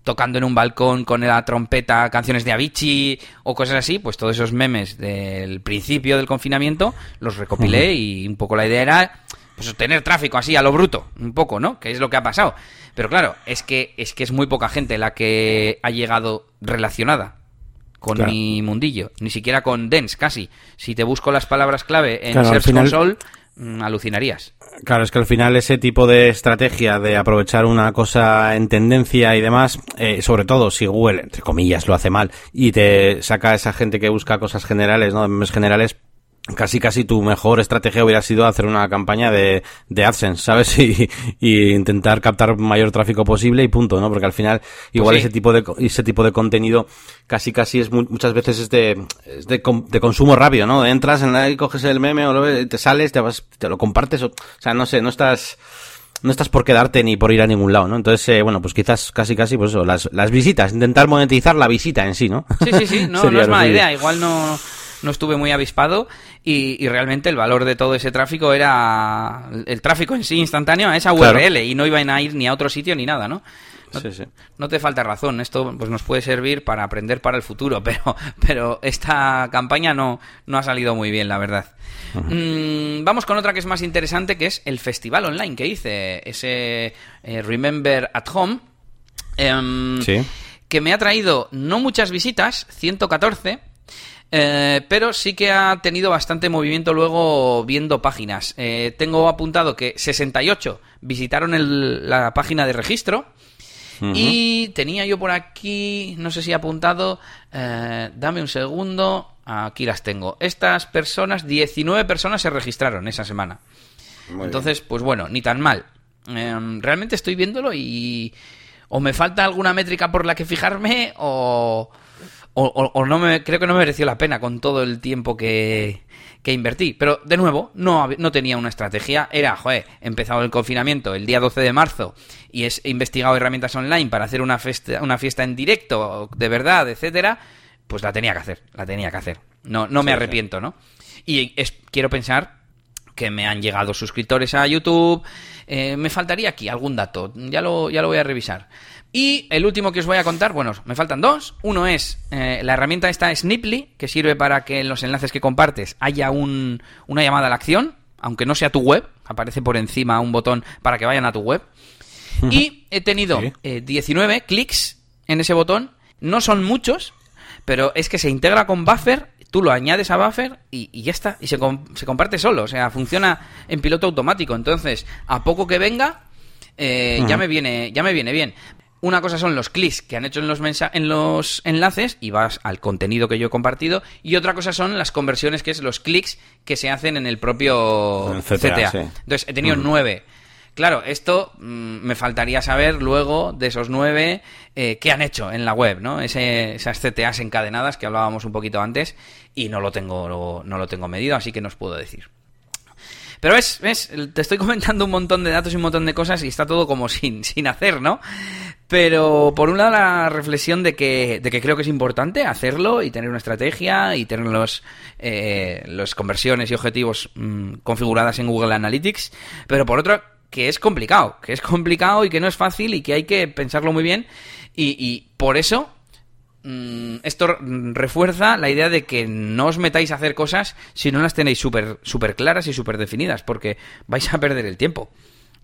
tocando en un balcón con la trompeta canciones de Avicii o cosas así, pues todos esos memes del principio del confinamiento los recopilé y un poco la idea era pues tener tráfico así a lo bruto, un poco, ¿no? Que es lo que ha pasado. Pero claro, es que es que es muy poca gente la que ha llegado relacionada con mi mundillo, ni siquiera con Dens, casi. Si te busco las palabras clave en Search Console, alucinarías.
Claro, es que al final ese tipo de estrategia de aprovechar una cosa en tendencia y demás, eh, sobre todo si Google, entre comillas, lo hace mal y te saca a esa gente que busca cosas generales, ¿no? Memes generales, casi casi tu mejor estrategia hubiera sido hacer una campaña de, de AdSense, ¿sabes? Y, y, intentar captar mayor tráfico posible y punto, ¿no? Porque al final igual
Pues sí.
ese tipo de ese tipo de contenido casi casi es mu- muchas veces es de es de, de consumo rápido, ¿no? Entras en la y coges el meme o lo te sales, te vas te lo compartes, o, o sea, no sé, no estás no estás por quedarte ni por ir a ningún lado, ¿no? Entonces, eh, bueno, pues quizás casi casi pues eso, las, las visitas, intentar monetizar la visita en sí, ¿no?
Sí, sí, sí, no, no es mala idea. Igual no, no estuve muy avispado y, y realmente el valor de todo ese tráfico era el tráfico en sí instantáneo a esa
Claro.
URL y no iban a ir ni a otro sitio ni nada, ¿no? No,
Sí, sí.
no te falta razón, esto pues nos puede servir para aprender para el futuro, pero, pero esta campaña no, no ha salido muy bien, la verdad. Mm, vamos con otra que es más interesante, que es el festival online que hice, ese eh, Remember at Home. Em,
Sí.
que me ha traído no muchas visitas, 114, eh, pero sí que ha tenido bastante movimiento luego viendo páginas. Eh, tengo apuntado que 68 visitaron el- la página de registro. Y tenía yo por aquí, no sé si he apuntado, eh, dame un segundo, aquí las tengo. Estas personas, 19 personas se registraron esa semana.
Muy
Entonces, pues bueno, ni tan mal. Em, realmente estoy viéndolo y o me falta alguna métrica por la que fijarme o, o, o- o no me creo que no me mereció la pena con todo el tiempo que, que invertí. Pero de nuevo, no, no tenía una estrategia. Era, joder, empezado el confinamiento el día 12 de marzo y he investigado herramientas online para hacer una fiesta, una fiesta en directo, de verdad, etcétera. Pues la tenía que hacer, la tenía que hacer. No, no me
Sí, sí.
arrepiento, ¿no? Y es- quiero pensar que me han llegado suscriptores a YouTube. Eh, me faltaría aquí algún dato, ya lo, ya lo voy a revisar. Y el último que os voy a contar, bueno, me faltan dos. Uno es eh, la herramienta esta Sniply, que sirve para que en los enlaces que compartes haya un, una llamada a la acción, aunque no sea tu web, aparece por encima un botón para que vayan a tu web. Y he tenido
Sí.
eh, 19 clics en ese botón. No son muchos, pero es que se integra con Buffer, tú lo añades a Buffer y, y ya está. Y se comparte solo, o sea, funciona en piloto automático. Entonces, a poco que venga, eh, ya, me viene, ya me viene bien. Una cosa son los clics que han hecho en los, mensa- en los enlaces y vas al contenido que yo he compartido. Y otra cosa son las conversiones, que es los clics que se hacen en el propio
En CTA,
CTA.
sí.
Entonces, he tenido nueve. Claro, esto mm, me faltaría saber luego de esos nueve eh, qué han hecho en la web, ¿no? Ese- esas CTAs encadenadas que hablábamos un poquito antes y no lo tengo, no lo tengo medido, así que no os puedo decir. Pero ves, ves, te estoy comentando un montón de datos y un montón de cosas y está todo como sin, sin hacer, ¿no? Pero por un lado la reflexión de que, de que creo que es importante hacerlo y tener una estrategia y tener los, eh, los conversiones y objetivos mm, configuradas en Google Analytics. Pero por otro, que es complicado, que es complicado y que no es fácil y que hay que pensarlo muy bien. Y, y por eso mm, esto refuerza la idea de que no os metáis a hacer cosas si no las tenéis súper súper claras y súper definidas, porque vais a perder el tiempo.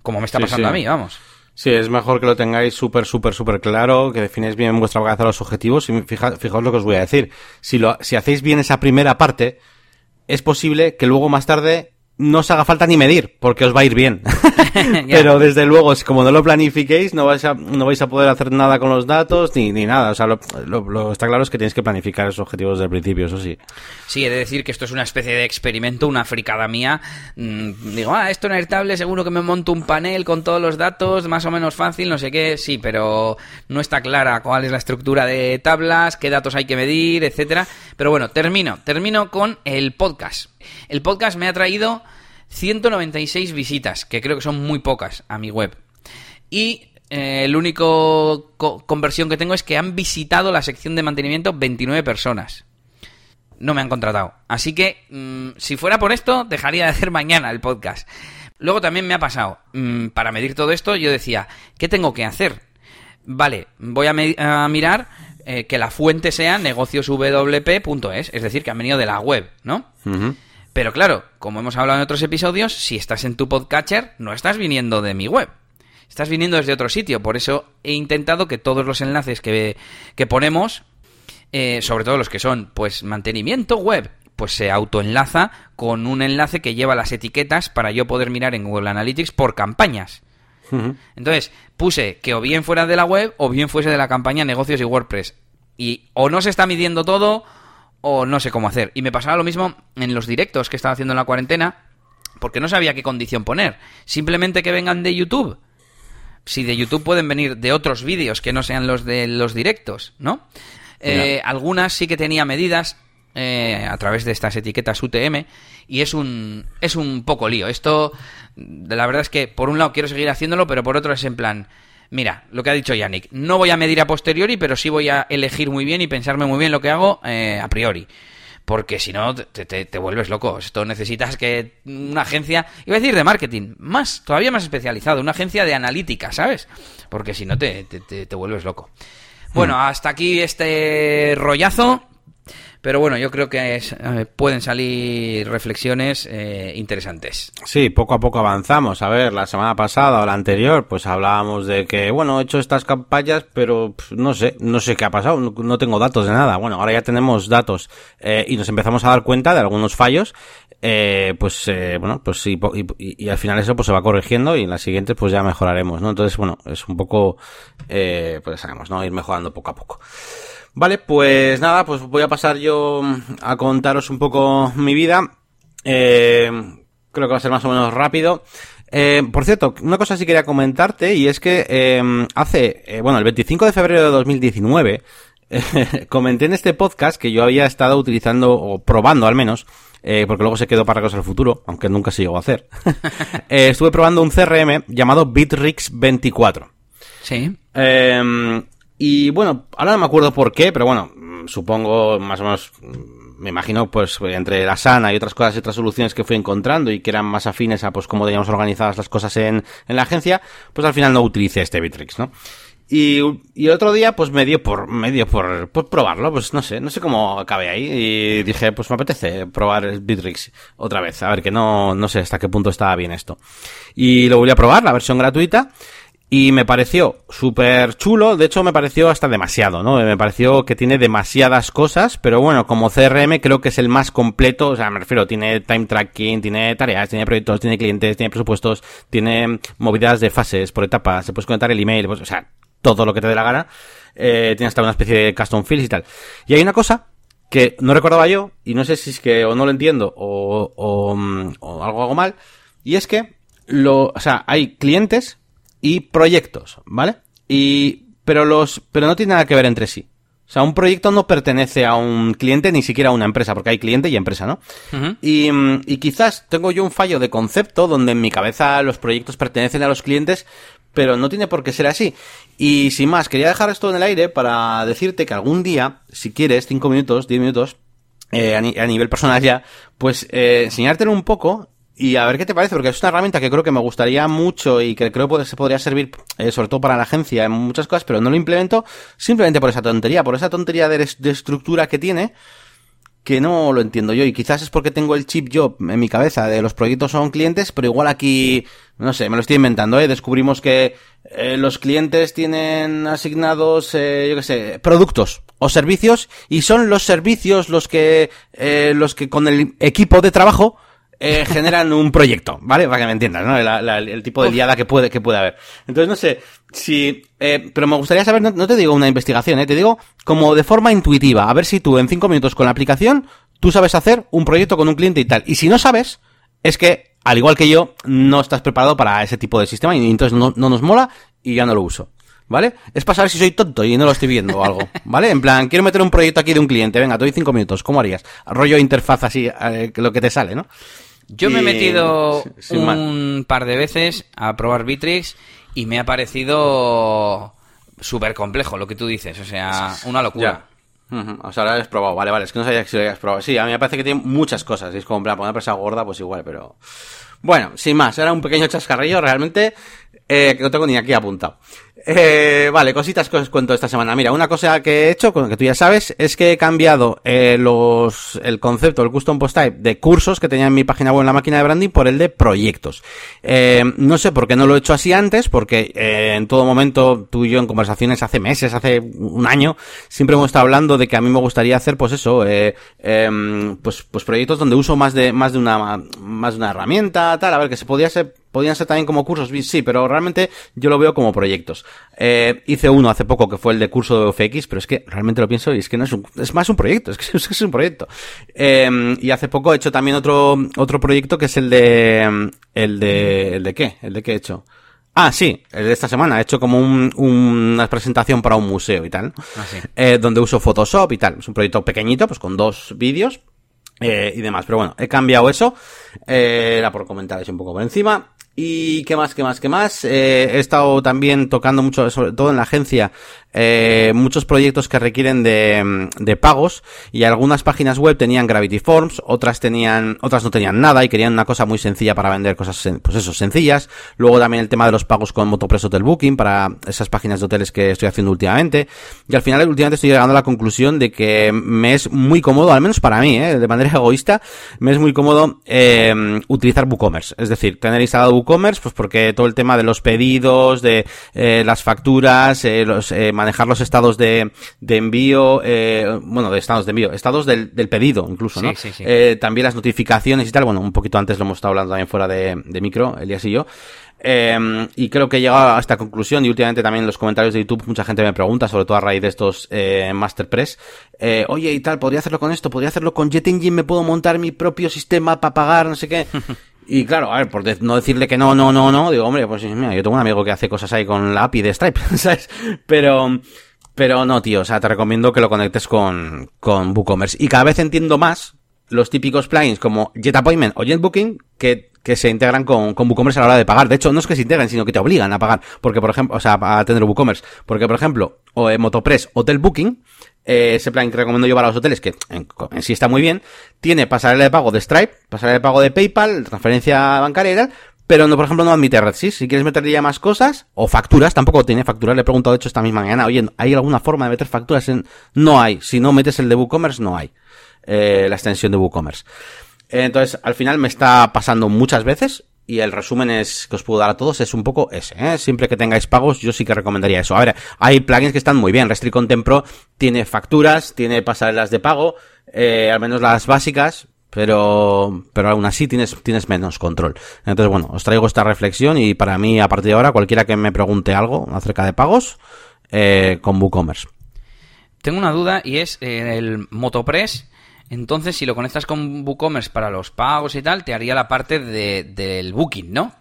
Como me está
Sí,
pasando
sí.
a mí, vamos.
Sí, es mejor que lo tengáis súper, súper, súper claro, que defináis bien en vuestra cabeza los objetivos y fija- fijaos lo que os voy a decir. Si, lo, si hacéis bien esa primera parte, es posible que luego más tarde no os haga falta ni medir, porque os va a ir bien. Pero desde luego, es como no lo planifiquéis, no vais a, no vais a poder hacer nada con los datos ni, ni nada. O sea, lo, lo- lo está claro es que tenéis que planificar esos objetivos desde el principio, eso sí.
Sí, he de decir que esto es una especie de experimento, una fricada mía. Mm, digo, ah, esto en Airtable seguro que me monto un panel con todos los datos, más o menos fácil, no sé qué. Sí, pero no está clara cuál es la estructura de tablas, qué datos hay que medir, etcétera. Pero bueno, termino. Termino con el podcast. El podcast me ha traído 196 visitas, que creo que son muy pocas a mi web. Y eh, el único co- conversión que tengo es que han visitado la sección de mantenimiento 29 personas no me han contratado. Así que, mm, si fuera por esto, dejaría de hacer mañana el podcast. Luego también me ha pasado, mm, para medir todo esto, yo decía, ¿qué tengo que hacer? Vale, voy a, mirar eh, que la fuente sea negocioswp.es, es decir, que han venido de la web, ¿no? Pero claro, como hemos hablado en otros episodios, si estás en tu podcatcher, no estás viniendo de mi web. Estás viniendo desde otro sitio. Por eso he intentado que todos los enlaces que, que ponemos, eh, sobre todo los que son, pues, mantenimiento web, pues se autoenlaza con un enlace que lleva las etiquetas para yo poder mirar en Google Analytics por campañas. Entonces, puse que o bien fuera de la web o bien fuese de la campaña negocios y WordPress. Y o no se está midiendo todo o no sé cómo hacer. Y me pasaba lo mismo en los directos que estaba haciendo en la cuarentena, porque no sabía qué condición poner. Simplemente que vengan de YouTube. Si de YouTube pueden venir de otros vídeos que no sean los de los directos, ¿no? Eh, algunas sí que tenía medidas eh, a través de estas etiquetas UTM y es un es un poco lío. Esto la verdad es que por un lado quiero seguir haciéndolo, pero por otro es en plan Mira, lo que ha dicho Yannick, no voy a medir a posteriori, pero sí voy a elegir muy bien y pensarme muy bien lo que hago eh, a priori porque si no te, te, vuelves loco. Esto necesitas que una agencia, iba a decir de marketing, más, todavía más especializado, una agencia de analítica, ¿sabes? Porque si no te, te vuelves loco. Bueno, hmm. hasta aquí este rollazo. Pero bueno, yo creo que eh, pueden salir reflexiones eh, interesantes.
Sí, poco a poco avanzamos. A ver, la semana pasada o la anterior, pues hablábamos de que, bueno, he hecho estas campañas, pero no sé, no sé qué ha pasado, no, tengo datos de nada. Bueno, ahora ya tenemos datos eh, y nos empezamos a dar cuenta de algunos fallos. pues bueno, pues sí, y, al final eso pues se va corrigiendo y en las siguientes pues ya mejoraremos, ¿no? Entonces, bueno, es un poco, pues sabemos, ¿no? Ir mejorando poco a poco. Vale, pues nada, pues voy a pasar yo a contaros un poco mi vida. Eh, creo que va a ser más o menos rápido. Eh, por cierto, una cosa sí quería comentarte y es que eh, hace, eh, bueno, el 25 de febrero de 2019 comenté en este podcast que yo había estado utilizando o probando al menos eh, porque luego se quedó para cosas del futuro, aunque nunca se llegó a hacer. eh, estuve probando un CRM llamado Bitrix 24.
Sí.
Eh, y bueno, ahora no me acuerdo por qué, pero bueno, supongo más o menos, me imagino pues entre la sana y otras cosas y otras soluciones que fui encontrando y que eran más afines a pues cómo teníamos organizadas las cosas en, en la agencia, pues al final no utilicé este Bitrix, ¿no? Y, y el otro día, pues me dio por, me dio por, por probarlo, pues no sé, no sé cómo acabé ahí. Y dije, pues me apetece probar Bitrix otra vez, a ver que no, no sé hasta qué punto estaba bien esto. Y lo volví a probar, la versión gratuita. Y me pareció súper chulo, de hecho me pareció hasta demasiado, ¿no? Me pareció que tiene demasiadas cosas, pero bueno, como CRM creo que es el más completo, o sea, me refiero, tiene time tracking, tiene tareas, tiene proyectos, tiene clientes, tiene presupuestos, tiene movidas de fases por etapas, se puede conectar el email, pues, o sea, todo lo que te dé la gana, eh, tiene hasta una especie de custom fields y tal. Y hay una cosa que no recordaba yo, y no sé si es que o no lo entiendo o, o, o algo hago mal, y es que lo, o sea, hay clientes y proyectos, ¿vale? Y, pero los, pero no tiene nada que ver entre sí. O sea, un proyecto no pertenece a un cliente ni siquiera a una empresa, porque hay cliente y empresa, ¿no? y, mm, y quizás tengo yo un fallo de concepto donde en mi cabeza los proyectos pertenecen a los clientes, pero no tiene por qué ser así. Y sin más, quería dejar esto en el aire para decirte que algún día, si quieres, cinco minutos, diez minutos, eh, a, nivel personal ya, pues eh, enseñártelo un poco y a ver qué te parece, porque es una herramienta que creo que me gustaría mucho y que creo que se podría servir, eh, sobre todo para la agencia, en muchas cosas, pero no lo implemento simplemente por esa tontería, por esa tontería de, estructura que tiene, que no lo entiendo yo. Y quizás es porque tengo el chip yo en mi cabeza de los proyectos son clientes, pero igual aquí, no sé, me lo estoy inventando, ¿eh? Descubrimos que eh, los clientes tienen asignados, eh, yo qué sé, productos o servicios y son los servicios los que, eh, los que con el equipo de trabajo eh, generan un proyecto, ¿vale? Para que me entiendas, ¿no? el tipo de liada que puede, que puede haber. Entonces, no sé, si, eh, pero me gustaría saber, no, te digo una investigación, ¿eh? Te digo como de forma intuitiva, a ver si tú en cinco minutos con la aplicación, tú sabes hacer un proyecto con un cliente y tal. Y si no sabes, es que, al igual que yo, no estás preparado para ese tipo de sistema y entonces no, no nos mola y ya no lo uso. ¿Vale? Es para saber si soy tonto y no lo estoy viendo o algo. ¿Vale? En plan, quiero meter un proyecto aquí de un cliente. Venga, te doy cinco minutos. ¿Cómo harías? Rollo interfaz así, eh, lo que te sale, ¿no?
Yo me he metido un par de veces a probar Bitrix y me ha parecido súper complejo lo que tú dices, o sea, una locura.
O sea, lo has probado, vale, vale, es que no sabía que si lo habías probado. Sí, a mí me parece que tiene muchas cosas, es como, para poner una presa gorda, pues igual, pero... Bueno, sin más, era un pequeño chascarrillo, realmente, eh, que no tengo ni aquí apuntado. Eh, vale, cositas que os cuento esta semana. Mira, una cosa que he hecho, que tú ya sabes, es que he cambiado eh, los, el concepto, el custom post type de cursos que tenía en mi página web en la máquina de branding por el de proyectos. Eh, no sé por qué no lo he hecho así antes, porque eh, en todo momento tú y yo en conversaciones hace meses, hace un año, siempre hemos estado hablando de que a mí me gustaría hacer, pues eso, eh, em, pues, pues proyectos donde uso más de, más de una, más de una herramienta, tal, a ver, que se podía ser podían ser también como cursos, sí, pero realmente yo lo veo como proyectos. Eh, hice uno hace poco que fue el de curso de UFX, pero es que realmente lo pienso y es que no es un, es más un proyecto, es que es, un proyecto. Eh, y hace poco he hecho también otro, otro proyecto que es el de, el de, el de qué, el de qué he hecho. Ah, sí, el de esta semana. He hecho como un, una presentación para un museo y tal. Ah, eh, donde uso Photoshop y tal. Es un proyecto pequeñito, pues con dos vídeos eh, y demás. Pero bueno, he cambiado eso. Eh, era por comentar un poco por encima. Y qué más, qué más, qué más. Eh, he estado también tocando mucho, sobre todo en la agencia, eh, muchos proyectos que requieren de, pagos y algunas páginas web tenían Gravity Forms, otras tenían, otras no tenían nada y querían una cosa muy sencilla para vender cosas, pues eso, sencillas. Luego también el tema de los pagos con Motopress Hotel Booking para esas páginas de hoteles que estoy haciendo últimamente. Y al final, últimamente estoy llegando a la conclusión de que me es muy cómodo, al menos para mí, eh, de manera egoísta, me es muy cómodo eh, utilizar WooCommerce. Es decir, tener instalado WooCommerce, pues porque todo el tema de los pedidos, de las facturas, los manejar los estados de, de envío, eh, bueno, de estados de envío, estados del, del pedido incluso, ¿no? Sí, sí, eh, también las notificaciones y tal, bueno, un poquito antes lo hemos estado hablando también fuera de, de micro, Elías y yo. Eh, y creo que he llegado a esta conclusión y últimamente también en los comentarios de YouTube mucha gente me pregunta, sobre todo a raíz de estos eh, Masterpress, eh, oye y tal, ¿podría hacerlo con esto? ¿Podría hacerlo con Jet Engine? ¿Me puedo montar mi propio sistema para pagar? No sé qué. Y claro, a ver, por no decirle que no, no, no, no, digo, hombre, pues mira, yo tengo un amigo que hace cosas ahí con la API de Stripe, ¿sabes? Pero, pero no, tío, o sea, te recomiendo que lo conectes con, con WooCommerce. Y cada vez entiendo más los típicos plugins como JetAppointment o JetBooking que, que se integran con, con WooCommerce a la hora de pagar. De hecho, no es que se integren, sino que te obligan a pagar. Porque, por ejemplo, o sea, a tener WooCommerce. Porque, por ejemplo, o, eh, Motopress Hotel Booking, eh, ese plan que recomiendo yo para los hoteles, que en, en, sí está muy bien, tiene pasarela de pago de Stripe, pasarela de pago de PayPal, transferencia bancaria pero no, por ejemplo, no admite RedSys. Si quieres meterle ya más cosas, o facturas, tampoco tiene facturas. Le he preguntado, de hecho, esta misma mañana, oye, ¿hay alguna forma de meter facturas en...? No hay. Si no metes el de WooCommerce, no hay. Eh, la extensión de WooCommerce. Entonces, al final me está pasando muchas veces y el resumen es que os puedo dar a todos es un poco ese, ¿eh? Siempre que tengáis pagos, yo sí que recomendaría eso. A ver, hay plugins que están muy bien. Restrict Content Pro tiene facturas, tiene pasarelas de pago, eh, al menos las básicas, pero, pero aún así tienes, tienes menos control. Entonces, bueno, os traigo esta reflexión y para mí, a partir de ahora, cualquiera que me pregunte algo acerca de pagos, eh, con WooCommerce.
Tengo una duda y es eh, el Motopress entonces, si lo conectas con WooCommerce para los pagos y tal, te haría la parte de, del booking, ¿no?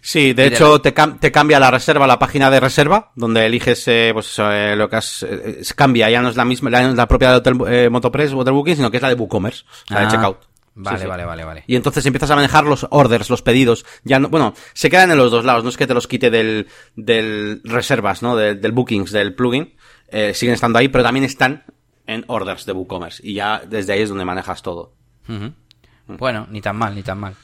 Sí, de hecho te, cam te, cambia la reserva, la página de reserva, donde eliges eh, pues eh, lo que has, eh, cambia, ya no es la misma, la, la propia de Hotel eh, Motopress o Hotel Booking, sino que es la de WooCommerce, la de
Ah,
checkout.
Vale,
Sí, sí.
vale, vale, vale.
Y entonces empiezas a manejar los orders, los pedidos. Ya no, bueno, se quedan en los dos lados, no es que te los quite del, del reservas, ¿no? Del, del bookings, del plugin. Siguen estando ahí, pero también están en orders de WooCommerce. Y ya desde ahí es donde manejas todo.
Bueno, ni tan mal, ni tan mal.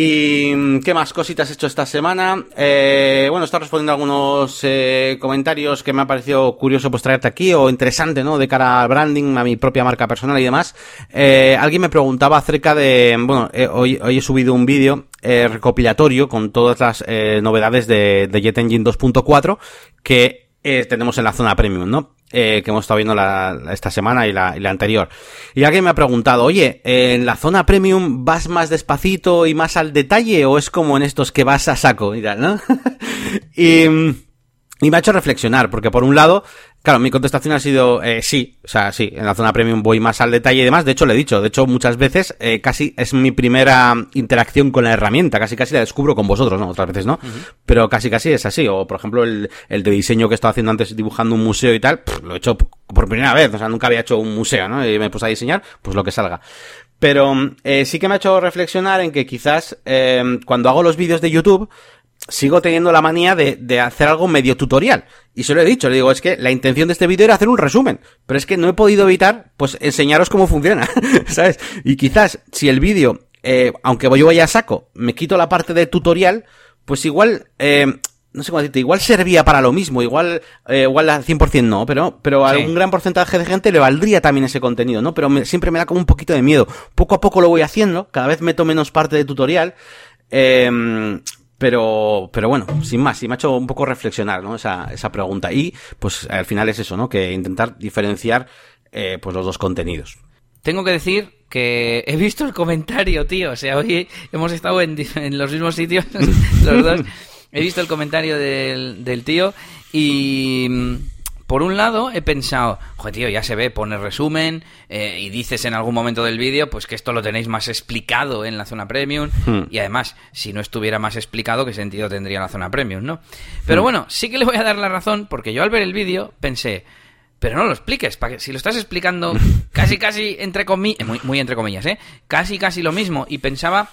¿Y qué más cositas he hecho esta semana? Eh, bueno, está respondiendo a algunos eh, comentarios que me ha parecido curioso pues traerte aquí o interesante, ¿no? De cara al branding, a mi propia marca personal y demás. Eh, alguien me preguntaba acerca de, bueno, eh, hoy, hoy he subido un vídeo eh, recopilatorio con todas las eh, novedades de, de Jet Engine 2.4 que eh, tenemos en la zona premium, ¿no? Eh, que hemos estado viendo la, esta semana y la, y la anterior. Y alguien me ha preguntado, oye, ¿en la zona premium vas más despacito y más al detalle o es como en estos que vas a saco y tal, ¿no? y, mm, y me ha hecho reflexionar, porque por un lado, claro, mi contestación ha sido eh, sí, o sea, sí, en la zona premium voy más al detalle y demás, de hecho lo he dicho, de hecho muchas veces eh, casi es mi primera interacción con la herramienta, casi casi la descubro con vosotros, ¿no? Otras veces no, pero casi casi es así, o por ejemplo el, el de diseño que estaba haciendo antes dibujando un museo y tal, pff, lo he hecho por primera vez, o sea, nunca había hecho un museo, ¿no? Y me puse a diseñar, pues lo que salga. Pero eh, sí que me ha hecho reflexionar en que quizás eh, cuando hago los vídeos de YouTube, sigo teniendo la manía de, de hacer algo medio tutorial. Y se lo he dicho, le digo, es que la intención de este vídeo era hacer un resumen. Pero es que no he podido evitar, pues, enseñaros cómo funciona, ¿sabes? Y quizás, si el vídeo, eh, aunque yo vaya a saco, me quito la parte de tutorial, pues igual, eh, no sé cómo decirte, igual servía para lo mismo, igual, eh, igual al 100% no, pero, pero a
Sí.
un gran porcentaje de gente le valdría también ese contenido, ¿no? Pero me- siempre me da como un poquito de miedo. Poco a poco lo voy haciendo, cada vez meto menos parte de tutorial, eh, pero, pero bueno, sin más, y me ha hecho un poco reflexionar, ¿no? Esa, esa pregunta. Y, pues, al final es eso, ¿no? Que intentar diferenciar, eh, pues los dos contenidos.
Tengo que decir que he visto el comentario, tío. O sea, hoy hemos estado en, los mismos sitios, los dos. he visto el comentario del, del tío y por un lado he pensado, joder tío, ya se ve, pone resumen eh, y dices en algún momento del vídeo pues que esto lo tenéis más explicado en la zona premium
Hmm.
y además si no estuviera más explicado qué sentido tendría la zona premium, ¿no? Pero
Hmm.
bueno, sí que le voy a dar la razón porque yo al ver el vídeo pensé, pero no lo expliques, para que si lo estás explicando casi casi entre comillas, muy, muy entre comillas, ¿eh? Casi casi lo mismo y pensaba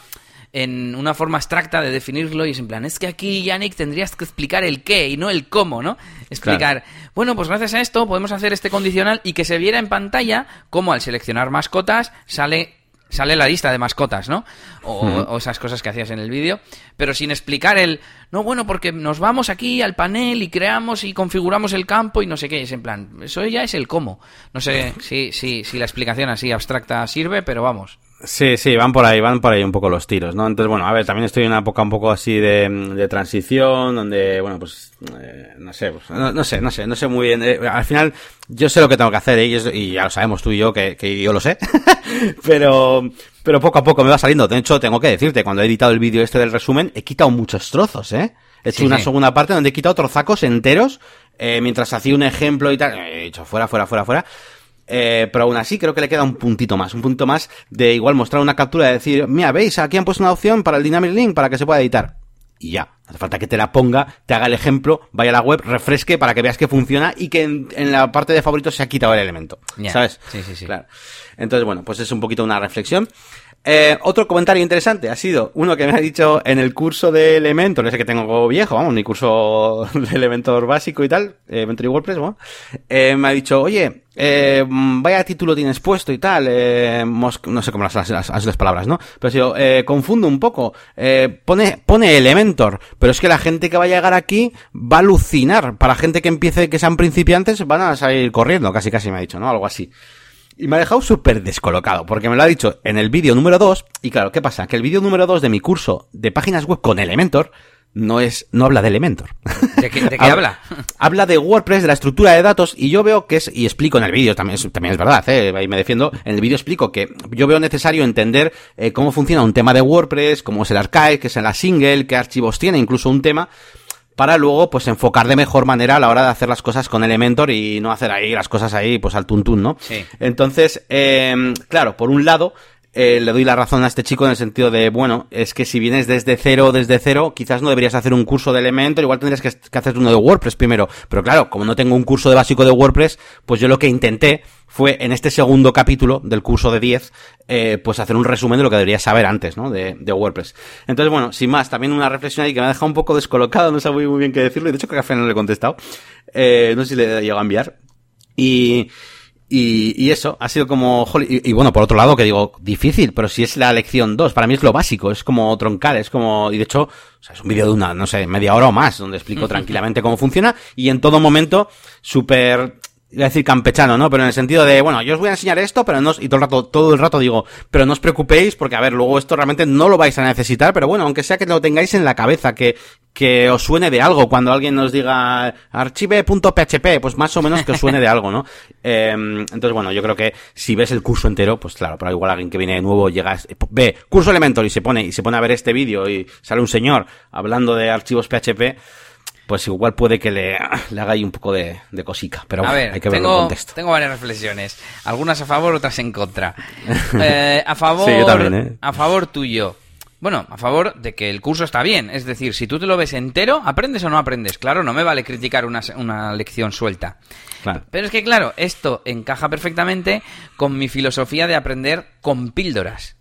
en una forma abstracta de definirlo y es en plan, es que aquí, Yannick, tendrías que explicar el qué y no el cómo, ¿no? Explicar, bueno, pues gracias a esto podemos hacer este condicional y que se viera en pantalla cómo al seleccionar mascotas sale sale la lista de mascotas, ¿no? O, o esas cosas que hacías en el vídeo, pero sin explicar el, no, bueno, porque nos vamos aquí al panel y creamos y configuramos el campo y no sé qué, es en plan, eso ya es el cómo. No sé si, si, si la explicación así abstracta sirve, pero vamos.
Sí, sí, van por ahí, van por ahí un poco los tiros, ¿no? Entonces, bueno, a ver, también estoy en una época un poco así de, de transición, donde, bueno, pues, eh, no sé, pues, no, no sé, no sé, no sé muy bien. eh, al final, yo sé lo que tengo que hacer, ¿eh? y, eso- y ya lo sabemos tú y yo, que, que yo lo sé. pero, pero poco a poco me va saliendo. De hecho, tengo que decirte, cuando he editado el vídeo este del resumen, he quitado muchos trozos, ¿eh? He hecho
Sí,
una
sí.
segunda parte donde he quitado trozacos enteros, eh, mientras hacía un ejemplo y tal. He dicho, fuera, fuera, fuera, fuera. Eh, pero aún así creo que le queda un puntito más, un punto más de igual mostrar una captura y decir, mira, veis, aquí han puesto una opción para el Dynamic Link para que se pueda editar. Y ya, hace falta que te la ponga, te haga el ejemplo, vaya a la web, refresque para que veas que funciona y que en, en la parte de favoritos se ha quitado el elemento. ¿Sabes?
sí, sí, sí.
Claro. Entonces, bueno, pues es un poquito una reflexión. Eh, otro comentario interesante ha sido uno que me ha dicho en el curso de Elementor, ese que tengo viejo, vamos, mi curso de Elementor básico y tal, Elementor y WordPress, bueno, eh, me ha dicho, oye, eh, vaya título tienes puesto y tal, eh, no sé cómo las, las, las- las palabras, ¿no? Pero ha sido, eh, confundo un poco, eh, pone, pone Elementor, pero es que la gente que va a llegar aquí va a alucinar, para gente que empiece, que sean principiantes, van a salir corriendo, casi casi me ha dicho, ¿no? Algo así. Y me ha dejado súper descolocado, porque me lo ha dicho en el vídeo número 2, y claro, ¿qué pasa? Que el vídeo número 2 de mi curso de páginas web con Elementor no es, no habla de Elementor.
¿De qué, de qué habla?
habla de WordPress, de la estructura de datos, y yo veo que es, y explico en el vídeo, también es, también es verdad, ¿eh? ahí me defiendo, en el vídeo explico que yo veo necesario entender eh, cómo funciona un tema de WordPress, cómo es el archive, qué es la single, qué archivos tiene, incluso un tema, para luego pues enfocar de mejor manera a la hora de hacer las cosas con Elementor y no hacer ahí las cosas ahí pues al tuntún, ¿no?
Sí.
Entonces, eh, claro, por un lado, eh, le doy la razón a este chico en el sentido de, bueno, es que si vienes desde cero, desde cero, quizás no deberías hacer un curso de Elementor, igual tendrías que, hacer uno de WordPress primero. Pero claro, como no tengo un curso de básico de WordPress, pues yo lo que intenté fue en este segundo capítulo del curso de 10, eh, pues hacer un resumen de lo que deberías saber antes, ¿no? De, de WordPress. Entonces, bueno, sin más, también una reflexión ahí que me ha dejado un poco descolocado, no sé muy, bien qué decirlo, y de hecho creo que a Fran no le he contestado. Eh, no sé si le llegado a enviar. Y, y, y eso, ha sido como, y, y bueno, por otro lado, que digo, difícil, pero si es la lección 2, para mí es lo básico, es como troncar, es como, y de hecho, o sea, es un vídeo de una, no sé, media hora o más, donde explico tranquilamente cómo funciona, y en todo momento, súper, iba a decir campechano, ¿no? Pero en el sentido de, bueno, yo os voy a enseñar esto, pero no, os- y todo el rato, todo el rato digo, pero no os preocupéis, porque a ver, luego esto realmente no lo vais a necesitar, pero bueno, aunque sea que lo tengáis en la cabeza, que, que os suene de algo, cuando alguien nos diga archive.php, pues más o menos que os suene de algo, ¿no? Eh, entonces, bueno, yo creo que si ves el curso entero, pues claro, pero igual alguien que viene de nuevo llega, ve curso Elementor y se pone, y se pone a ver este vídeo y sale un señor hablando de archivos PHP, pues igual puede que le, le haga ahí un poco de, de cosica. Pero
a
bueno,
ver,
hay que ver el
tengo,
contexto.
tengo varias reflexiones. Algunas a favor, otras en contra. Eh, a favor,
Sí, yo también, ¿eh?
a favor tuyo. Bueno, a favor de que el curso está bien. Es decir, si tú te lo ves entero, ¿aprendes o no aprendes? Claro, no me vale criticar una, una lección suelta.
Claro.
Pero es que, claro, esto encaja perfectamente con mi filosofía de aprender con píldoras.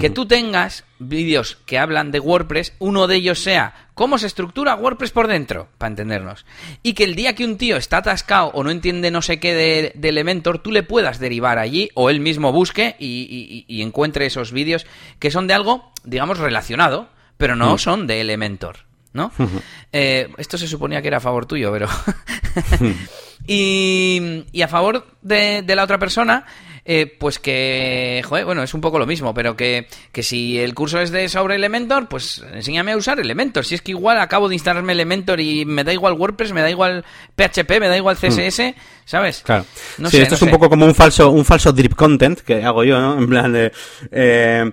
Que tú tengas vídeos que hablan de WordPress, uno de ellos sea cómo se estructura WordPress por dentro, para entendernos. Y que el día que un tío está atascado o no entiende no sé qué de, de Elementor, tú le puedas derivar allí o él mismo busque y, y- y encuentre esos vídeos que son de algo, digamos, relacionado, pero no son de Elementor. ¿No? Eh, esto se suponía que era a favor tuyo, pero. y, y a favor de, de la otra persona, eh, pues que. Joder, bueno, es un poco lo mismo, pero que, que si el curso es de sobre Elementor, pues enséñame a usar Elementor. Si es que igual acabo de instalarme Elementor y me da igual WordPress, me da igual PHP, me da igual CSS, ¿sabes?
Claro.
No
sí,
sé,
esto
no
es un poco como un falso, un falso drip content que hago yo, ¿no? En plan de, eh,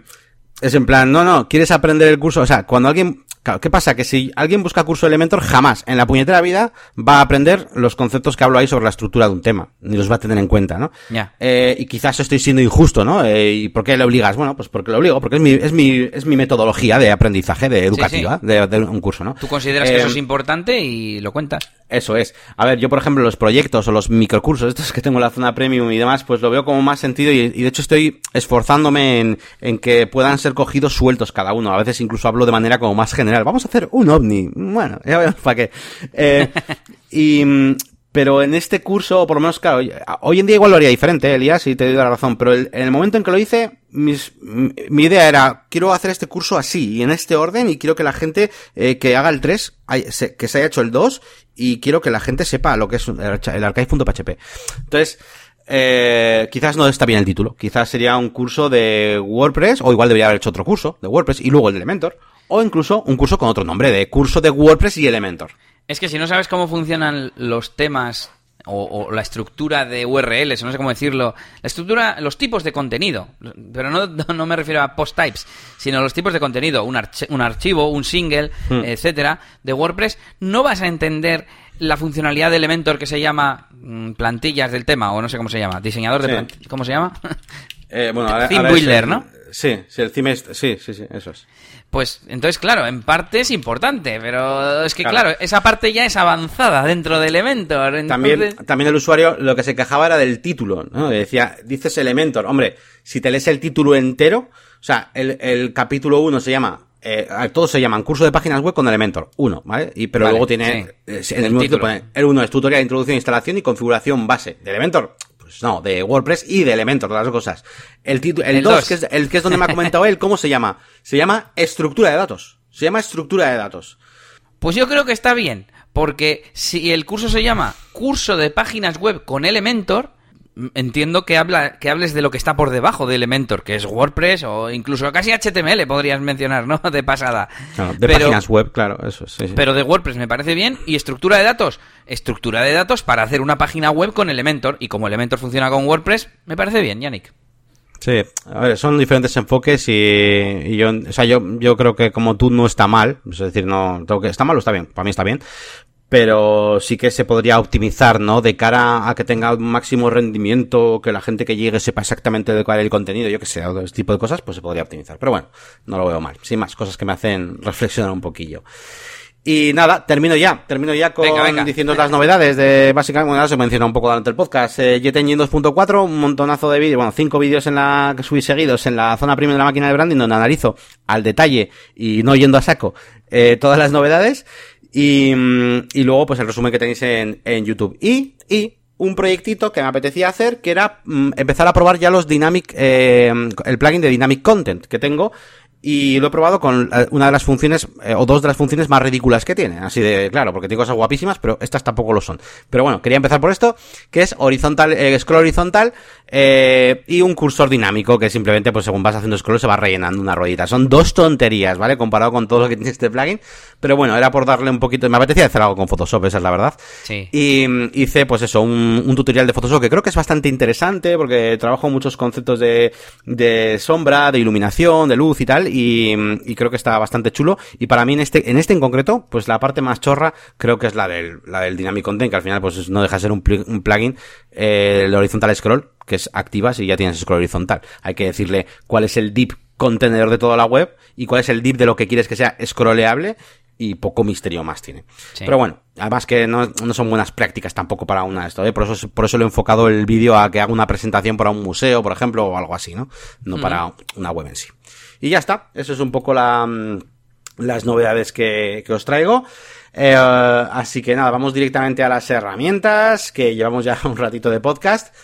es en plan, no, no, quieres aprender el curso, o sea, cuando alguien, Claro, ¿qué pasa? Que si alguien busca curso de Elementor, jamás en la puñetera vida va a aprender los conceptos que hablo ahí sobre la estructura de un tema, ni los va a tener en cuenta, ¿no?
Ya.
Eh, y quizás estoy siendo injusto, ¿no? Eh, ¿Y por qué le obligas? Bueno, pues porque lo obligo, porque es mi, es mi, es mi metodología de aprendizaje, de educativa, De, de un curso, ¿no?
Tú consideras que
Eh,
eso es importante y lo cuentas.
Eso es. A ver, yo por ejemplo los proyectos o los microcursos, estos que tengo en la zona premium y demás, pues lo veo como más sentido y, y de hecho estoy esforzándome en, en que puedan ser cogidos sueltos cada uno. A veces incluso hablo de manera como más general. Vamos a hacer un ovni. Bueno, ya veremos para qué. Eh, y, pero en este curso, o por lo menos, claro, hoy en día igual lo haría diferente, eh, Elías, y te doy la razón, pero el- en el momento en que lo hice, mis- mi idea era, quiero hacer este curso así, y en este orden, y quiero que la gente eh, que haga el 3, hay- se- que se haya hecho el 2, y quiero que la gente sepa lo que es el archive.php. Entonces, eh, quizás no está bien el título, quizás sería un curso de WordPress, o igual debería haber hecho otro curso de WordPress, y luego el de Elementor, o incluso un curso con otro nombre, de curso de WordPress y Elementor.
Es que si no sabes cómo funcionan los temas o, o la estructura de URLs, no sé cómo decirlo, la estructura, los tipos de contenido, pero no, no, me refiero a post types, sino los tipos de contenido, un, un archivo, un single,
Hmm.
etcétera, de WordPress, no vas a entender la funcionalidad de Elementor que se llama mm, plantillas del tema, o no sé cómo se llama, diseñador de
Sí.
plantillas, ¿cómo se llama?
Eh, bueno, ahora,
Builder,
el-
¿no?
Sí, sí, el theme sí, sí, sí, eso es.
Pues entonces, claro, en parte es importante, pero es que,
Claro.
claro, esa parte ya es avanzada dentro de Elementor.
También,
entonces-
también el usuario lo que se quejaba era del título, ¿no? Decía, dices Elementor, hombre, si te lees el título entero, o sea, el, el capítulo 1 se llama, eh, todos se llaman curso de páginas web con Elementor 1, ¿vale? Y, pero
Vale,
luego tiene,
sí.
eh, en
El
el mismo
título.
título pone, el 1 es tutorial, introducción, instalación y configuración base de Elementor. Pues no, de WordPress y de Elementor, las dos cosas. El título, el
El
2,
dos.
que es, el que es donde me ha comentado él, ¿cómo se llama? Se llama estructura de datos. Se llama estructura de datos.
Pues yo creo que está bien, porque si el curso se llama Curso de Páginas Web con Elementor, entiendo que, habla, que hables de lo que está por debajo de Elementor, que es WordPress o incluso casi HTML podrías mencionar, ¿no? De pasada.
Claro, de
Pero-
páginas web, claro, eso es, sí, sí.
Pero de WordPress me parece bien. Y estructura de datos. Estructura de datos para hacer una página web con Elementor. Y como Elementor funciona con WordPress, me parece bien, Yannick.
Sí, a ver, son diferentes enfoques y, y yo, o sea, yo, yo creo que como tú no está mal, es decir, no, tengo que, está mal o está bien, para mí está bien, pero sí que se podría optimizar, ¿no? De cara a que tenga un máximo rendimiento, que la gente que llegue sepa exactamente de cuál es el contenido, yo que sé, todo este tipo de cosas, pues se podría optimizar. Pero bueno, no lo veo mal. Sin más, cosas que me hacen reflexionar un poquillo. Y nada, termino ya, termino ya con
Venga, venga.
diciendo las novedades de básicamente, bueno, se menciona un poco durante el podcast, eh, Jet Engine 2.4, un montonazo de vídeos, bueno, cinco vídeos en la que subí seguidos en la zona premium de la máquina de branding donde analizo al detalle y no yendo a saco eh, todas las novedades y, mm, y luego pues el resumen que tenéis en, en YouTube. Y, y un proyectito que me apetecía hacer que era mm, empezar a probar ya los Dynamic, eh, el plugin de Dynamic Content que tengo y lo he probado con eh, una de las funciones, eh, o dos de las funciones más ridículas que tiene. Así de, claro, porque tiene cosas guapísimas, pero estas tampoco lo son. Pero bueno, quería empezar por esto, que es horizontal, eh, scroll horizontal, eh, y un cursor dinámico, que simplemente, pues según vas haciendo scroll, se va rellenando una ruedita. Son dos tonterías, ¿vale? Comparado con todo lo que tiene este plugin. Pero bueno, era por darle un poquito, me apetecía hacer algo con Photoshop, esa es la verdad.
Sí.
Y mm, hice, pues eso, un, un tutorial de Photoshop que creo que es bastante interesante porque trabajo muchos conceptos de, de sombra, de iluminación, de luz y tal, y, y creo que está bastante chulo. Y para mí en este, en este en concreto, pues la parte más chorra creo que es la del, la del Dynamic Content, que al final pues no deja de ser un, pli- un plugin, eh, el horizontal scroll, que es activas y ya tienes scroll horizontal. Hay que decirle cuál es el deep contenedor de toda la web y cuál es el deep de lo que quieres que sea scrolleable y poco misterio más tiene.
Sí.
Pero bueno, además que no, no son buenas prácticas tampoco para una de esto, ¿eh? por eso por eso lo he enfocado el vídeo a que haga una presentación para un museo, por ejemplo, o algo así, ¿no? No para una web en sí. Y ya está, eso es un poco mm, las novedades que, que os traigo. Eh, así que nada, vamos directamente a las herramientas, que llevamos ya un ratito de podcast.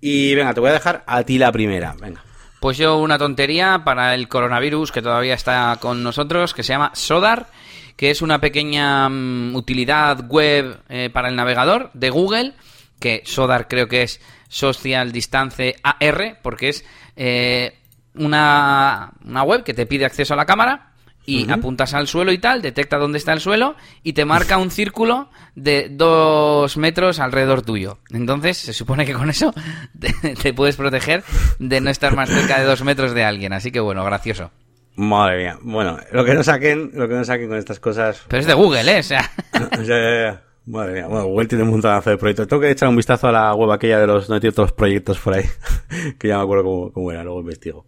Y venga, te voy a dejar a ti la primera, venga.
Pues yo una tontería para el coronavirus que todavía está con nosotros, que se llama Sodar, que es una pequeña mm, utilidad web eh, para el navegador de Google, que Sodar creo que es Social Distance AR, porque es eh, una, una web que te pide acceso a la cámara y apuntas al suelo y tal, detecta dónde está el suelo y te marca un círculo de dos metros alrededor tuyo. Entonces, se supone que con eso te, te puedes proteger de no estar más cerca de dos metros de alguien. Así que bueno, gracioso.
Madre mía. Bueno, lo que no saquen, lo que no saquen con estas cosas.
Pero es de Google, ¿eh? O sea.
Madre mía. Bueno, Google tiene un montonazo de proyectos. Tengo que echar un vistazo a la web aquella de los, no otros proyectos por ahí. que ya me acuerdo cómo, cómo era, luego investigo.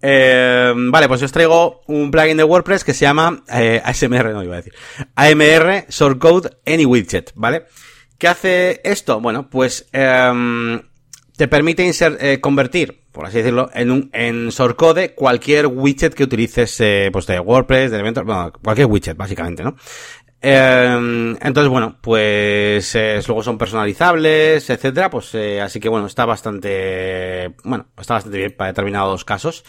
Eh, vale, pues os traigo un plugin de WordPress que se llama eh, ASMR, no iba a decir. AMR Shortcode Any Widget, ¿vale? ¿Qué hace esto? Bueno, pues em, te permite inser- eh, convertir, por así decirlo, en un en shortcode cualquier widget que utilices, eh, pues de WordPress, de elementos, bueno, cualquier widget, básicamente, ¿no? Eh, entonces, bueno, pues eh, luego son personalizables, etcétera, pues eh, así que bueno, está bastante, bueno, está bastante bien para determinados casos.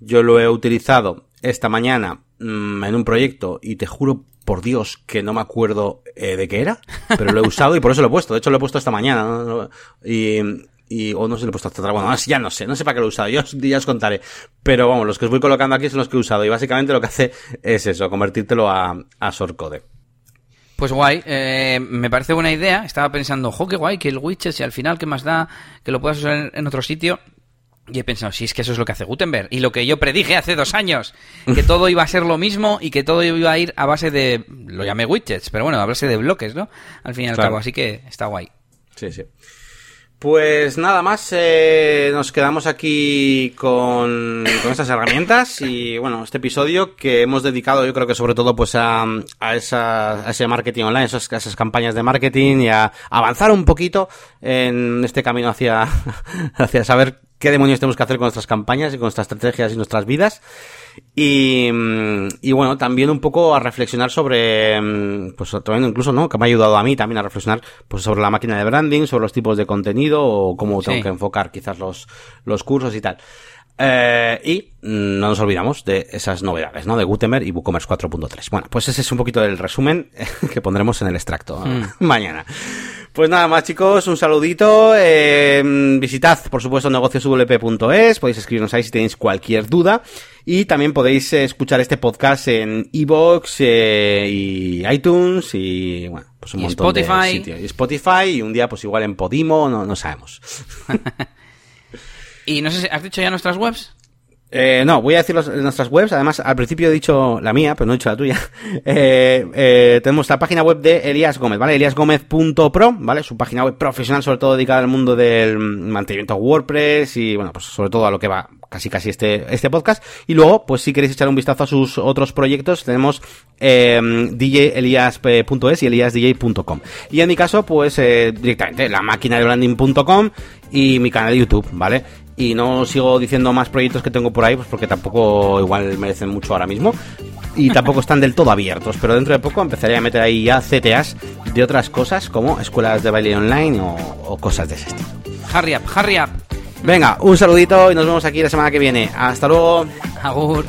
Yo lo he utilizado esta mañana mm, en un proyecto y te juro por Dios que no me acuerdo eh, de qué era, pero lo he usado y por eso lo he puesto. De hecho, lo he puesto esta mañana y, y o no sé, lo he puesto hasta atrás. Bueno, ya no sé, no sé para qué lo he usado. Yo ya os contaré. Pero vamos, los que os voy colocando aquí son los que he usado y básicamente lo que hace es eso, convertírtelo a, a shortcode.
Pues guay, eh, me parece buena idea. Estaba pensando, jo, qué guay, que el widget, si al final, ¿qué más da? Que lo puedas usar en, en otro sitio. Y he pensado, si es que eso es lo que hace Gutenberg. Y lo que yo predije hace dos años, que todo iba a ser lo mismo y que todo iba a ir a base de, lo llamé widgets, pero bueno, a base de bloques, ¿no? Al fin y al
Claro.
cabo, así que está guay.
Sí, sí. Pues nada más, eh, nos quedamos aquí con, con estas herramientas y bueno, este episodio que hemos dedicado yo creo que sobre todo pues a, esa, ese marketing online, esas, a esas campañas de marketing y a avanzar un poquito en este camino hacia saber qué demonios tenemos que hacer con nuestras campañas y con nuestras estrategias y nuestras vidas. Y, mm, y bueno, también un poco a reflexionar sobre, mm, pues también incluso, ¿no? Que me ha ayudado a mí también a reflexionar, pues sobre la máquina de branding, sobre los tipos de contenido o cómo tengo
Sí.
que enfocar quizás los, los cursos y tal. Eh, y no nos olvidamos de esas novedades, ¿no? De Gutenberg y WooCommerce 4.3. Bueno, pues ese es un poquito del resumen que pondremos en el extracto
Mm.
mañana. Pues nada más chicos, un saludito. eh, visitad, por supuesto, negocioswp.es. Podéis escribirnos ahí si tenéis cualquier duda. Y también podéis escuchar este podcast en iVoox eh, y iTunes y bueno, pues un
Y
montón
Spotify.
de sitios. Y Spotify y un día pues igual en Podimo, no, no sabemos.
Y no sé si, ¿has dicho ya nuestras webs?
Eh, no, voy a decir los- nuestras webs. Además, al principio he dicho la mía, pero no he dicho la tuya. Eh, eh, tenemos la página web de Elías Gómez, ¿vale? eliasgomez.pro, ¿vale? Su página web profesional, sobre todo dedicada al mundo del mantenimiento WordPress y, bueno, pues sobre todo a lo que va casi casi este, este podcast. Y luego, pues si queréis echar un vistazo a sus otros proyectos, tenemos eh, djelias.es y eliasdj.com. Y en mi caso, pues eh, directamente la máquina de branding.com y mi canal de YouTube, ¿vale? Y no sigo diciendo más proyectos que tengo por ahí, pues porque tampoco igual merecen mucho ahora mismo. Y tampoco están del todo abiertos, pero dentro de poco empezaré a meter ahí ya CTAs de otras cosas como escuelas de baile online o, o cosas de ese estilo.
Hurry up, hurry up.
Venga, un saludito y nos vemos aquí la semana que viene. Hasta luego.
Agur.